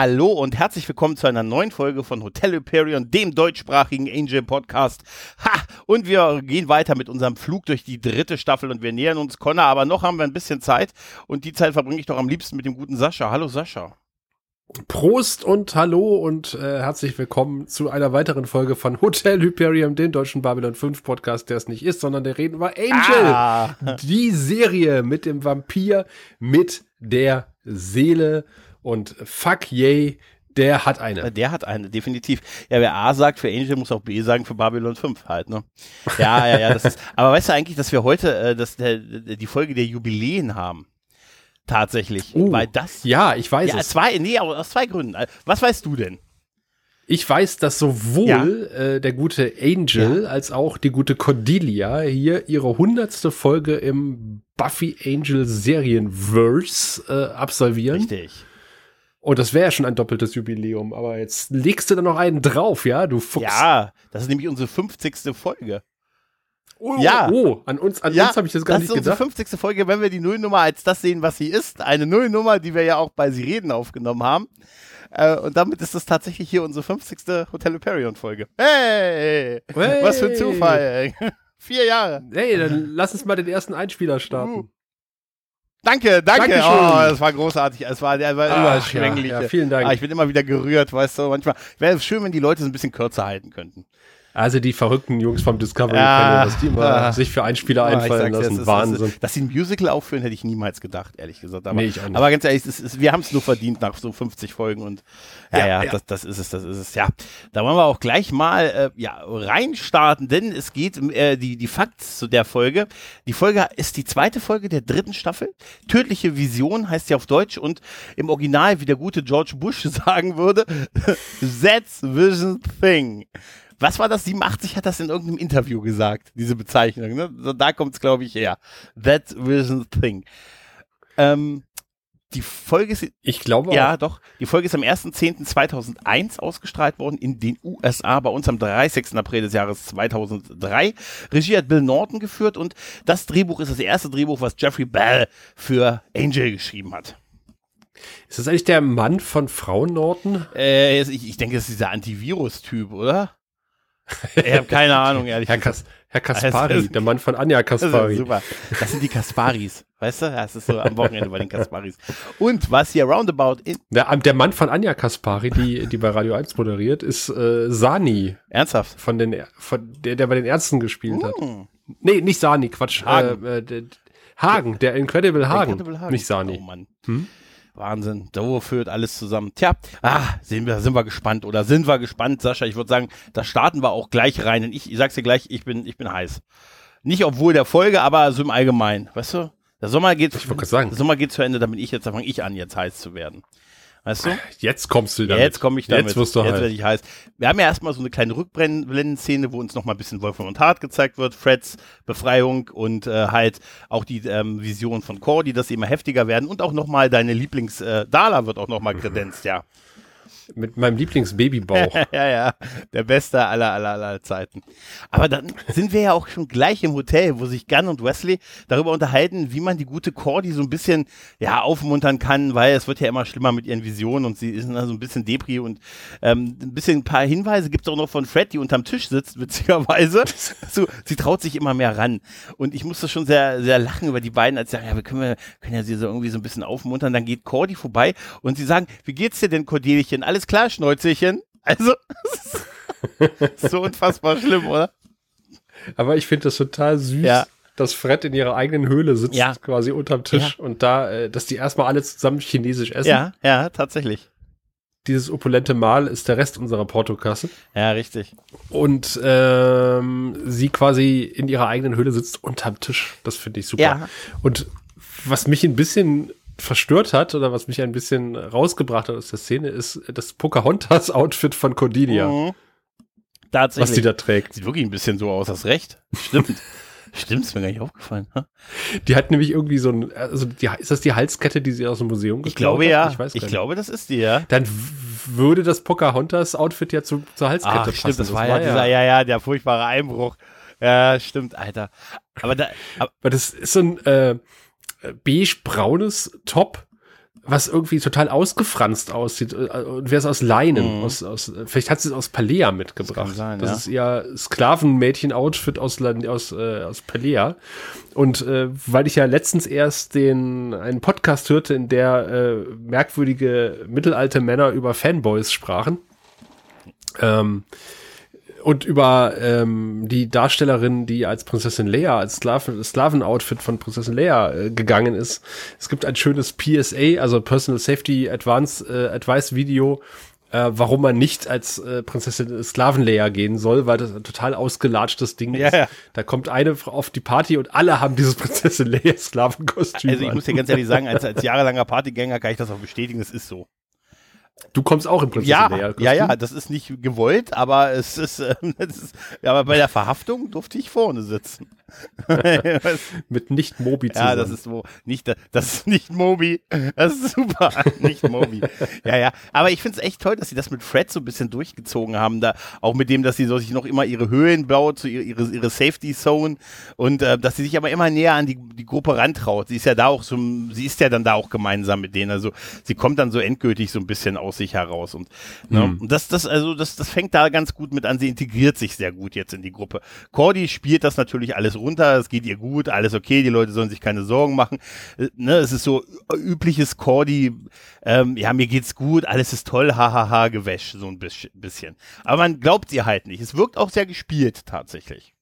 Hallo und herzlich willkommen zu einer neuen Folge von Hotel Hyperion, dem deutschsprachigen Angel Podcast. Ha! Und wir gehen weiter mit unserem Flug durch die dritte Staffel und wir nähern uns Connor, aber noch haben wir ein bisschen Zeit und die Zeit verbringe ich doch am liebsten mit dem guten Sascha. Hallo Sascha. Prost und Hallo und äh, herzlich willkommen zu einer weiteren Folge von Hotel Hyperion, dem deutschen Babylon 5 Podcast, der es nicht ist, sondern der reden über Angel. Ah. Die Serie mit dem Vampir, mit der Seele und fuck yay, der hat eine. Der hat eine, definitiv. Ja, wer A sagt für Angel, muss auch B sagen für Babylon 5 halt, ne? Ja, ja, ja, das ist, aber weißt du eigentlich, dass wir heute äh, das, der, die Folge der Jubiläen haben? Tatsächlich. Uh, weil das. Ja, ich weiß Ja, es. zwei, nee, aber aus zwei Gründen. Was weißt du denn? Ich weiß, dass sowohl äh, der gute Angel als auch die gute Cordelia hier ihre hundertste Folge im Buffy Angel Serienverse äh, absolvieren. Richtig. Und das wäre ja schon ein doppeltes Jubiläum, aber jetzt legst du da noch einen drauf, ja, du Fuchs. Ja, das ist nämlich unsere 50. Folge. oh, ja. Oh, an uns, an ja, uns habe ich das gar das nicht ist unsere gedacht. 50. Folge, wenn wir die Nullnummer als das sehen, was sie ist. Eine Nullnummer, die wir ja auch bei Sie reden aufgenommen haben. Äh, und damit ist das tatsächlich hier unsere 50. Hotel Hyperion Folge. Hey! Hey. Was für ein Zufall. Vier Jahre. Hey, dann lass uns mal den ersten Einspieler starten. Uh. Danke, danke. Dankeschön. Oh, das war großartig. Es war, der war überschwänglich. ja, ja, vielen Dank. Ah, ich bin immer wieder gerührt, weißt du. Manchmal wäre es schön, wenn die Leute es ein bisschen kürzer halten könnten. Also die verrückten Jungs vom Discovery Ja. Channel, was die immer Ah. sich für Einspieler Ah, ich einfallen lassen. ist- Wahnsinn. ist- Dass sie ein Musical aufführen, hätte ich niemals gedacht, ehrlich gesagt. Aber, Nee, ich auch nicht. aber ganz ehrlich, ist, wir haben es nur verdient nach so 50 Folgen und ja, ja, Ja, ja. Das, das ist es, das ist es. Ja, da wollen wir auch gleich mal äh, ja, reinstarten, denn es geht äh, die, die Facts zu der Folge. Die Folge ist die zweite Folge der dritten Staffel. Tödliche Vision heißt sie auf Deutsch und im Original, wie der gute George Bush sagen würde, That's Vision Thing. Was war das? 87 hat das in irgendeinem Interview gesagt, diese Bezeichnung. Ne? So, da kommt es, glaube ich, her. That Vision Thing. Ähm, die Folge ist, Ich glaube ja, auch. doch, die Folge ist am 1.10.2001 ausgestrahlt worden in den USA, bei uns am 30. April des Jahres 2003. Regie hat Bill Norton geführt und das Drehbuch ist das erste Drehbuch, was Jeffrey Bell für Angel geschrieben hat. Ist das eigentlich der Mann von Frau Norton? Äh, ich, ich denke, das ist dieser Antivirus-Typ, oder? Ich habe keine Ahnung, ehrlich Herr, gesagt. Kas Herr Kaspari, Also- der Mann von Anja Das ist Kaspari. super. Das sind die Kasparis. Weißt du? Das ist so am Wochenende bei den Kasparis. Und was hier roundabout in. Der, der Mann von Anja Kaspari, die, die bei Radio 1 moderiert, ist äh, Sani, Ernsthaft? von den, von der, der bei den Ärzten gespielt hat. Hm. Nee, nicht Sani, Quatsch. Hagen. Äh, äh, der, Hagen, der Incredible Hagen. Incredible Hagen. Nicht Sani. Oh Mann. Hm? Wahnsinn. So führt alles zusammen. Tja, ah, sehen wir, sind wir gespannt oder sind wir gespannt, Sascha? Ich würde sagen, da starten wir auch gleich rein. Und ich, ich sag's dir gleich, ich bin, ich bin heiß. Nicht obwohl der Folge, aber so im Allgemeinen. Weißt du? Der Sommer geht, Ich sagen. der Sommer geht zu Ende, damit ich jetzt, da fange ich an, jetzt heiß zu werden. Weißt du? Jetzt kommst du damit. Jetzt komme ich damit. Jetzt wirst du Jetzt halt. werde ich heiß. Wir haben ja erstmal so eine kleine Rückblendenszene, wo uns noch mal ein bisschen Wolfram und Hart gezeigt wird, Freds Befreiung und äh, halt auch die ähm, Vision von Cordy, dass sie immer heftiger werden und auch noch mal deine Lieblings äh, wird auch noch mal kredenzt, ja. Mit meinem Lieblingsbabybauch. ja, ja, der beste aller, aller, aller Zeiten. Aber dann sind wir ja auch schon gleich im Hotel, wo sich Gunn und Wesley darüber unterhalten, wie man die gute Cordy so ein bisschen, ja, aufmuntern kann, weil es wird ja immer schlimmer mit ihren Visionen und sie ist dann so ein bisschen Depri und ähm, ein bisschen ein paar Hinweise gibt es auch noch von Fred, die unterm Tisch sitzt, witzigerweise. so, sie traut sich immer mehr ran. Und ich musste schon sehr, sehr lachen über die beiden, als sie sagen, ja, wir können, wir können ja sie so irgendwie so ein bisschen aufmuntern. Dann geht Cordy vorbei und sie sagen, wie geht's dir denn, Cordelchen? Alles klar, Schnäuzelchen? Also, so unfassbar schlimm, oder? Aber ich finde das total süß, Ja. dass Fred in ihrer eigenen Höhle sitzt, Ja. quasi unterm Tisch und da, äh, dass die erstmal alle zusammen chinesisch essen. Ja, ja, tatsächlich. Dieses opulente Mahl ist der Rest unserer Portokasse. Ja, richtig. Und ähm, sie quasi in ihrer eigenen Höhle sitzt unterm Tisch. Das finde ich super. Ja. Und was mich ein bisschen verstört hat oder was mich ein bisschen rausgebracht hat aus der Szene, ist das Pocahontas-Outfit von Cordelia, Mhm. Tatsächlich. was die da trägt. Sieht wirklich ein bisschen so aus, hast recht. Stimmt. Stimmt, ist mir gar nicht aufgefallen. Die hat nämlich irgendwie so ein, also die, ist das die Halskette, die sie aus dem Museum Ich geklaut glaube hat? ja. Ich, weiß Ich nicht. glaube, das ist die, ja. Dann würde das Pocahontas-Outfit ja zu, zur Halskette Ach, passen. stimmt, das war ja dieser, ja, ja, der furchtbare Einbruch. Ja, stimmt, Alter. Aber da, aber, das ist so ein äh, beige-braunes Top, was irgendwie total ausgefranst aussieht äh, und wer es aus Leinen, Mhm. aus, aus, vielleicht hat sie es aus Palea mitgebracht. Das sein, das ja. ist ihr Sklavenmädchen-Outfit aus, aus, äh, aus Palea. Und äh, weil ich ja letztens erst den einen Podcast hörte, in der äh, merkwürdige mittelalte Männer über Fanboys sprachen. Ähm, und über ähm, die Darstellerin, die als Prinzessin Leia, als Sklaven- Sklaven-Outfit von Prinzessin Leia äh, gegangen ist. Es gibt ein schönes PSA, also Personal Safety Advanced äh, Advice Video, äh, warum man nicht als äh, Prinzessin Sklaven Leia gehen soll, weil das ein total ausgelatschtes Ding Ja, ist. ja. Da kommt eine auf die Party und alle haben dieses Prinzessin Leia Sklavenkostüm. Also ich an. muss dir ganz ehrlich sagen, als, als jahrelanger Partygänger kann ich das auch bestätigen, es ist so. Du kommst auch in Prinzessin Ja, Leia ja, ja, das ist nicht gewollt, aber es ist, äh, ist aber bei der Verhaftung durfte ich vorne sitzen. Mit nicht Mobi zusammen. ja, das ist so, nicht, das ist nicht Moby, das ist super, nicht Moby. Ja, ja, aber ich finde es echt toll, dass sie das mit Fred so ein bisschen durchgezogen haben, da, auch mit dem, dass sie so sich noch immer ihre Höhlen baut, so ihre, ihre, ihre Safety Zone. Und äh, dass sie sich aber immer näher an die, die Gruppe rantraut. Sie ist ja da auch so, sie ist ja dann da auch gemeinsam mit denen, also sie kommt dann so endgültig so ein bisschen aus sich heraus. Und, ne, und das, das, also das, das fängt da ganz gut mit an, sie integriert sich sehr gut jetzt in die Gruppe. Cordy spielt das natürlich alles runter, es geht ihr gut, alles okay, die Leute sollen sich keine Sorgen machen. Äh, Ne, es ist so übliches Cordy, ähm, ja, mir geht's gut, alles ist toll, hahaha, Gewäsch, so ein bisschen. Aber man glaubt ihr halt nicht. Es wirkt auch sehr gespielt, tatsächlich.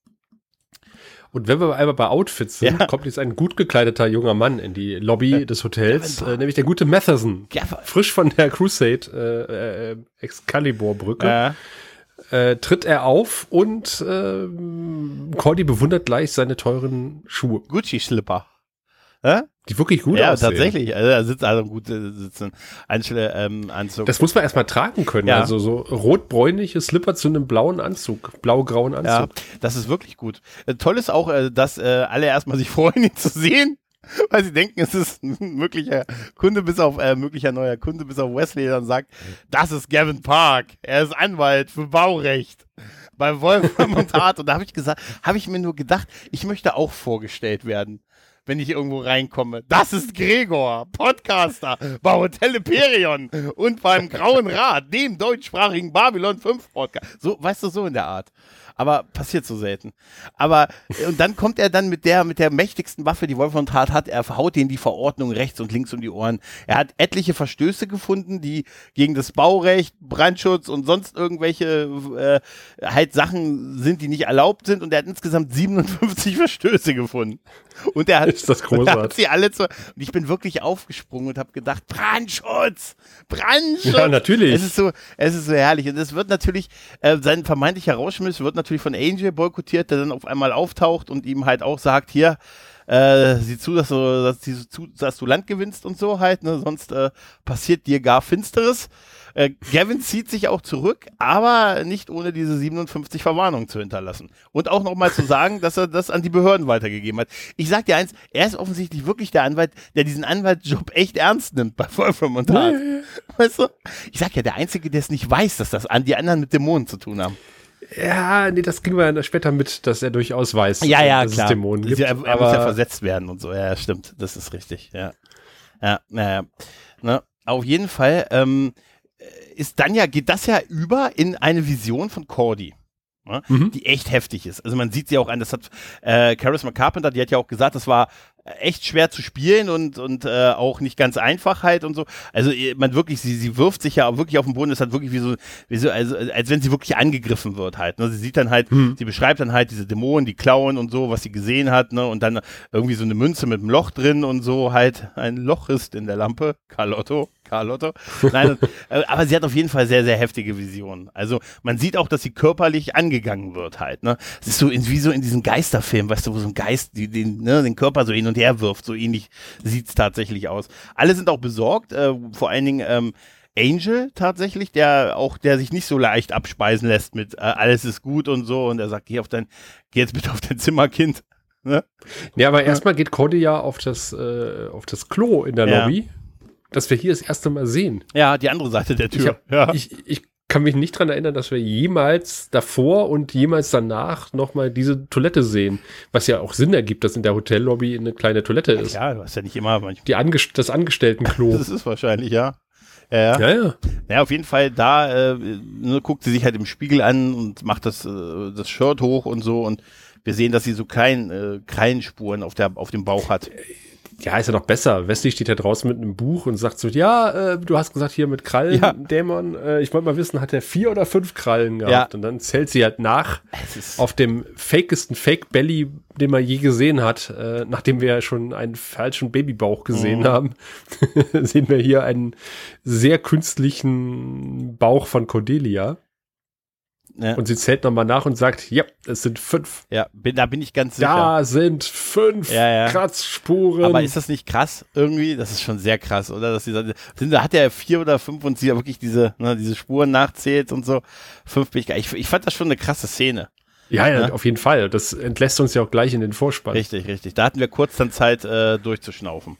Und wenn wir einmal bei Outfits sind, Ja. kommt jetzt ein gut gekleideter junger Mann in die Lobby des Hotels, äh, nämlich der gute Matheson. Ja, Frisch von der Crusade äh, äh, Excalibur-Brücke Äh, äh, tritt er auf und ähm, Cordy bewundert gleich seine teuren Schuhe, Gucci-Slipper. Hä? die wirklich gut ja, aussehen. tatsächlich. Also, da sitzt also gut äh, sitzen. Anschle, ähm, Anzug. Das muss man erstmal tragen können. Ja. Also so rot-bräunliche Slipper zu einem blauen Anzug, blau-grauen Ja, Anzug. das ist wirklich gut. Äh, toll ist auch, äh, dass äh, alle erstmal sich freuen, ihn zu sehen, weil sie denken, es ist ein möglicher Kunde bis auf, äh, möglicher neuer Kunde bis auf Wesley, dann sagt, das ist Gavin Park, er ist Anwalt für Baurecht bei Wolfram und Hart. Und da habe ich gesagt, habe ich mir nur gedacht, ich möchte auch vorgestellt werden. Wenn ich irgendwo reinkomme. Das ist Gregor, Podcaster bei Hotel Imperion und beim Grauen Rat, dem deutschsprachigen Babylon 5 Podcast. So, weißt du, so in der Art. Aber passiert so selten. Aber, äh, und dann kommt er dann mit der, mit der mächtigsten Waffe, die Wolfram Tat hat. Er haut denen die Verordnung rechts und links um die Ohren. Er hat etliche Verstöße gefunden, die gegen das Baurecht, Brandschutz und sonst irgendwelche äh, halt Sachen sind, die nicht erlaubt sind. Und er hat insgesamt 57 Verstöße gefunden. Und er hat, Ist das er hat großartig. sie alle zu, und ich bin wirklich aufgesprungen und habe gedacht, Brandschutz! Brandschutz! Ja, natürlich. Es ist so, es ist so herrlich. Und es wird natürlich, äh, sein vermeintlicher Rauschmiss wird natürlich von Angel boykottiert, der dann auf einmal auftaucht und ihm halt auch sagt, hier, äh, sieh zu, dass du, dass, sieh zu, dass du Land gewinnst und so halt, ne? sonst äh, passiert dir gar Finsteres. Äh, Gavin zieht sich auch zurück, aber nicht ohne diese 57 Verwarnungen zu hinterlassen. Und auch nochmal zu sagen, dass er das an die Behörden weitergegeben hat. Ich sag dir eins, er ist offensichtlich wirklich der Anwalt, der diesen Anwaltjob echt ernst nimmt bei Wolfram und Hart. Weißt du? Ich sag ja, der Einzige, der es nicht weiß, dass das an die anderen mit Dämonen zu tun haben. Ja, nee, das kriegen wir dann später mit, dass er durchaus weiß, Ja, ja, dass klar. es Dämonen gibt. er aber muss ja versetzt werden und so. Ja, stimmt. Das ist richtig. Ja. Ja, naja. Ne? Auf jeden Fall ähm, ist dann ja, geht das ja über in eine Vision von Cordy. Ne? Mhm. Die echt heftig ist. Also man sieht sie auch an, das hat äh, Charisma Carpenter, die hat ja auch gesagt, das war echt schwer zu spielen und, und äh, auch nicht ganz einfach halt und so. Also äh, man wirklich, sie, sie wirft sich ja auch wirklich auf den Boden, das hat wirklich wie so, wie so also, als wenn sie wirklich angegriffen wird halt. Ne? Sie sieht dann halt, Hm. sie beschreibt dann halt diese Dämonen, die klauen und so, was sie gesehen hat, ne? Und dann irgendwie so eine Münze mit einem Loch drin und so halt ein Loch ist in der Lampe. Carlotto. Carlotto. Nein, äh, aber sie hat auf jeden Fall sehr, sehr heftige Visionen. Also man sieht auch, dass sie körperlich angegangen wird halt. Ne? Es ist so in, wie so in diesem Geisterfilm, weißt du, wo so ein Geist die, den, ne, den Körper so hin und her wirft. So ähnlich sieht's tatsächlich aus. Alle sind auch besorgt, äh, vor allen Dingen ähm, Angel tatsächlich, der auch, der sich nicht so leicht abspeisen lässt mit äh, alles ist gut und so und er sagt, geh auf dein, geh jetzt bitte auf dein Zimmer, Kind. Ne? Ja, aber erstmal geht Cody ja auf das, äh, auf das Klo in der Ja. Lobby, das wir hier das erste Mal sehen. Ja, die andere Seite der Ich, Tür. hab, ja. ich, ich kann mich nicht dran erinnern, dass wir jemals davor und jemals danach nochmal diese Toilette sehen. Was ja auch Sinn ergibt, dass in der Hotellobby eine kleine Toilette ist. Ja, du hast ja nicht immer manchmal. Die Angest das Angestelltenklo. Das ist wahrscheinlich, ja. Ja, ja. ja, ja. Ja, auf jeden Fall, da äh, ne, guckt sie sich halt im Spiegel an und macht das, äh, das Shirt hoch und so und wir sehen, dass sie so kein, äh, Krallenspuren auf, der, auf dem Bauch hat. Ja, ist ja noch besser. Wesley steht ja draußen mit einem Buch und sagt so, ja, äh, du hast gesagt hier mit Krallen, Ja. Dämon. Äh, ich wollte mal wissen, hat er vier oder fünf Krallen gehabt? Ja. Und dann zählt sie halt nach auf dem fakesten Fake Belly, den man je gesehen hat, äh, nachdem wir ja schon einen falschen Babybauch gesehen Mhm. haben, sehen wir hier einen sehr künstlichen Bauch von Cordelia. Ne, Und sie zählt nochmal nach und sagt, ja, es sind fünf. ja, bin, da bin ich ganz sicher. Da sind fünf Ja, ja. Kratzspuren. Aber ist das nicht krass irgendwie? Das ist schon sehr krass, oder? Dass dieser, sind, da hat er vier oder fünf und sie ja wirklich diese, ne, diese Spuren nachzählt und so. Fünf bin ich, ich, ich fand das schon eine krasse Szene. Ja, ja, Ne? auf jeden Fall. Das entlässt uns ja auch gleich in den Vorspann. Richtig, richtig. Da hatten wir kurz dann Zeit, äh, durchzuschnaufen.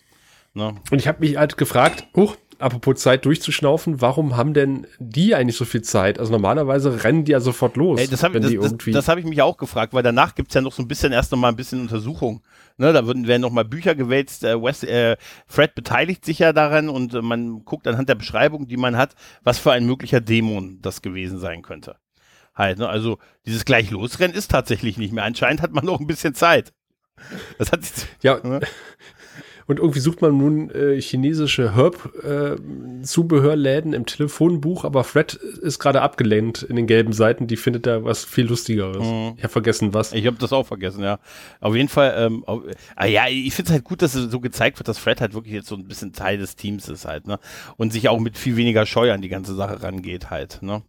Ne? Und ich habe mich halt gefragt, huch, apropos Zeit durchzuschnaufen, warum haben denn die eigentlich so viel Zeit? Also normalerweise rennen die ja sofort los, Ey, das habe das, die das, irgendwie. das hab ich mich auch gefragt, weil danach gibt's ja noch so ein bisschen erst noch mal ein bisschen Untersuchung. Ne, da würden, werden noch mal Bücher gewälzt. Äh, Wes, äh, Fred beteiligt sich ja daran und äh, man guckt anhand der Beschreibung, die man hat, was für ein möglicher Dämon das gewesen sein könnte. Halt, ne? Also dieses gleich losrennen ist tatsächlich nicht mehr. Anscheinend hat man noch ein bisschen Zeit. Das hat sich, ja, Ne? Und irgendwie sucht man nun äh, chinesische Herb-Zubehörläden im Telefonbuch, aber Fred ist gerade abgelehnt in den gelben Seiten. Die findet da was viel Lustigeres. Mhm. Ich habe vergessen, was. Ich habe das auch vergessen, ja. Auf jeden Fall, ähm, auf, ah, ja, ich finde es halt gut, dass es so gezeigt wird, dass Fred halt wirklich jetzt so ein bisschen Teil des Teams ist halt, ne? Und sich auch mit viel weniger Scheu an die ganze Sache rangeht halt, ne?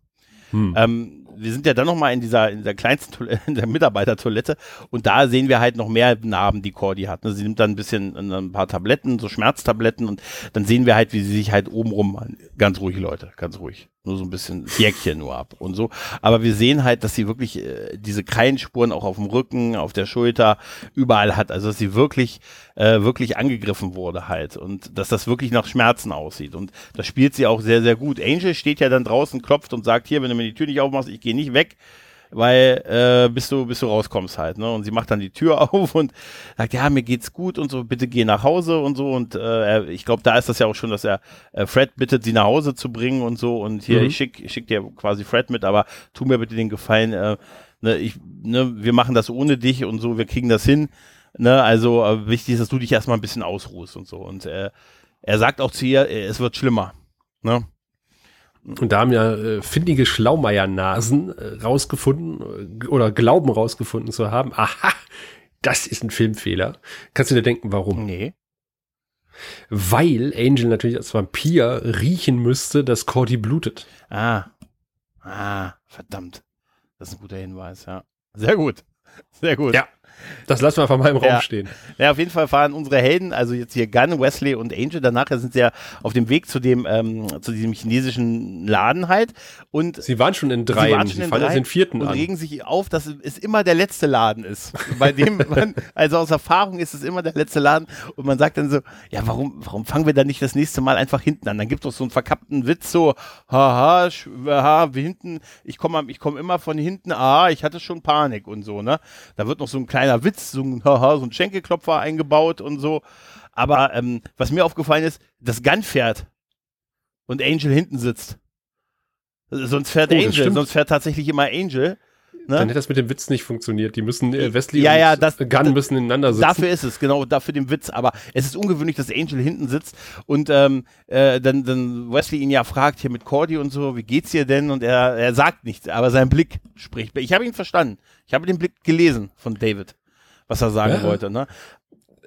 Hm. Ähm, wir sind ja dann noch mal in dieser, in der kleinsten Toilette, in der Mitarbeitertoilette und da sehen wir halt noch mehr Narben, die Cordy hat. Ne? Sie nimmt dann ein bisschen ein paar Tabletten, so Schmerztabletten und dann sehen wir halt, wie sie sich halt obenrum, ganz ruhig Leute, ganz ruhig, nur so ein bisschen Jäckchen nur ab und so. Aber wir sehen halt, dass sie wirklich äh, diese Krallenspuren auch auf dem Rücken, auf der Schulter, überall hat. Also dass sie wirklich, äh, wirklich angegriffen wurde halt und dass das wirklich nach Schmerzen aussieht. Und das spielt sie auch sehr, sehr gut. Angel steht ja dann draußen, klopft und sagt, hier, wenn du mir die Tür nicht aufmachst, ich gehe nicht weg weil äh, bis du bis du rauskommst halt ne? Und sie macht dann die Tür auf und sagt ja mir geht's gut und so bitte geh nach Hause und so. Und äh, ich glaube da ist das ja auch schon dass er äh, Fred bittet sie nach Hause zu bringen und so. Und hier Mhm. ich schick ich schick dir quasi Fred mit aber tu mir bitte den Gefallen äh, ne, ich ne wir machen das ohne dich und so wir kriegen das hin ne? Also äh, wichtig ist dass du dich erstmal ein bisschen ausruhst und so. Und äh, er sagt auch zu ihr es wird schlimmer ne Und da haben ja äh, findige Schlaumeier-Nasen äh, rausgefunden äh, oder glauben rausgefunden zu haben. Aha, das ist ein Filmfehler. Kannst du dir denken, warum? nee Weil Angel natürlich als Vampir riechen müsste, dass Cordy blutet. Ah. Ah, verdammt. Das ist ein guter Hinweis, ja. Sehr gut. Sehr gut. Ja. Das lassen wir einfach mal im Raum Ja. stehen. Ja, auf jeden Fall fahren unsere Helden, also jetzt hier Gunn, Wesley und Angel, danach sind sie ja auf dem Weg zu dem, ähm, zu diesem chinesischen Laden halt und Sie waren schon in Sie drei, waren sie schon in fallen jetzt den vierten und an. regen sich auf, dass es immer der letzte Laden ist. Bei dem man, also aus Erfahrung ist es immer der letzte Laden und man sagt dann so, ja, warum, warum fangen wir dann nicht das nächste Mal einfach hinten an? Dann gibt es so einen verkappten Witz, so, haha, haha, hinten, ich komme ich komm immer von hinten, ah, ich hatte schon Panik und so, ne? Da wird noch so ein kleiner Witz, so ein, haha, so ein Schenkelklopfer eingebaut und so. Aber ähm, was mir aufgefallen ist, das Gun fährt und Angel hinten sitzt. Sonst fährt Oh, Angel, sonst fährt tatsächlich immer Angel. Dann Ne? hätte das mit dem Witz nicht funktioniert. Die müssen, äh, Wesley Ja, und ja, das- Gunn müssen ineinander sitzen. Dafür ist es, genau, dafür den Witz. Aber es ist ungewöhnlich, dass Angel hinten sitzt und ähm, äh, dann, dann Wesley ihn ja fragt, hier mit Cordy und so, wie geht's dir denn? Und er, er sagt nichts, aber sein Blick spricht. Ich habe ihn verstanden. Ich habe den Blick gelesen von David, was er sagen Ja. wollte. Ne?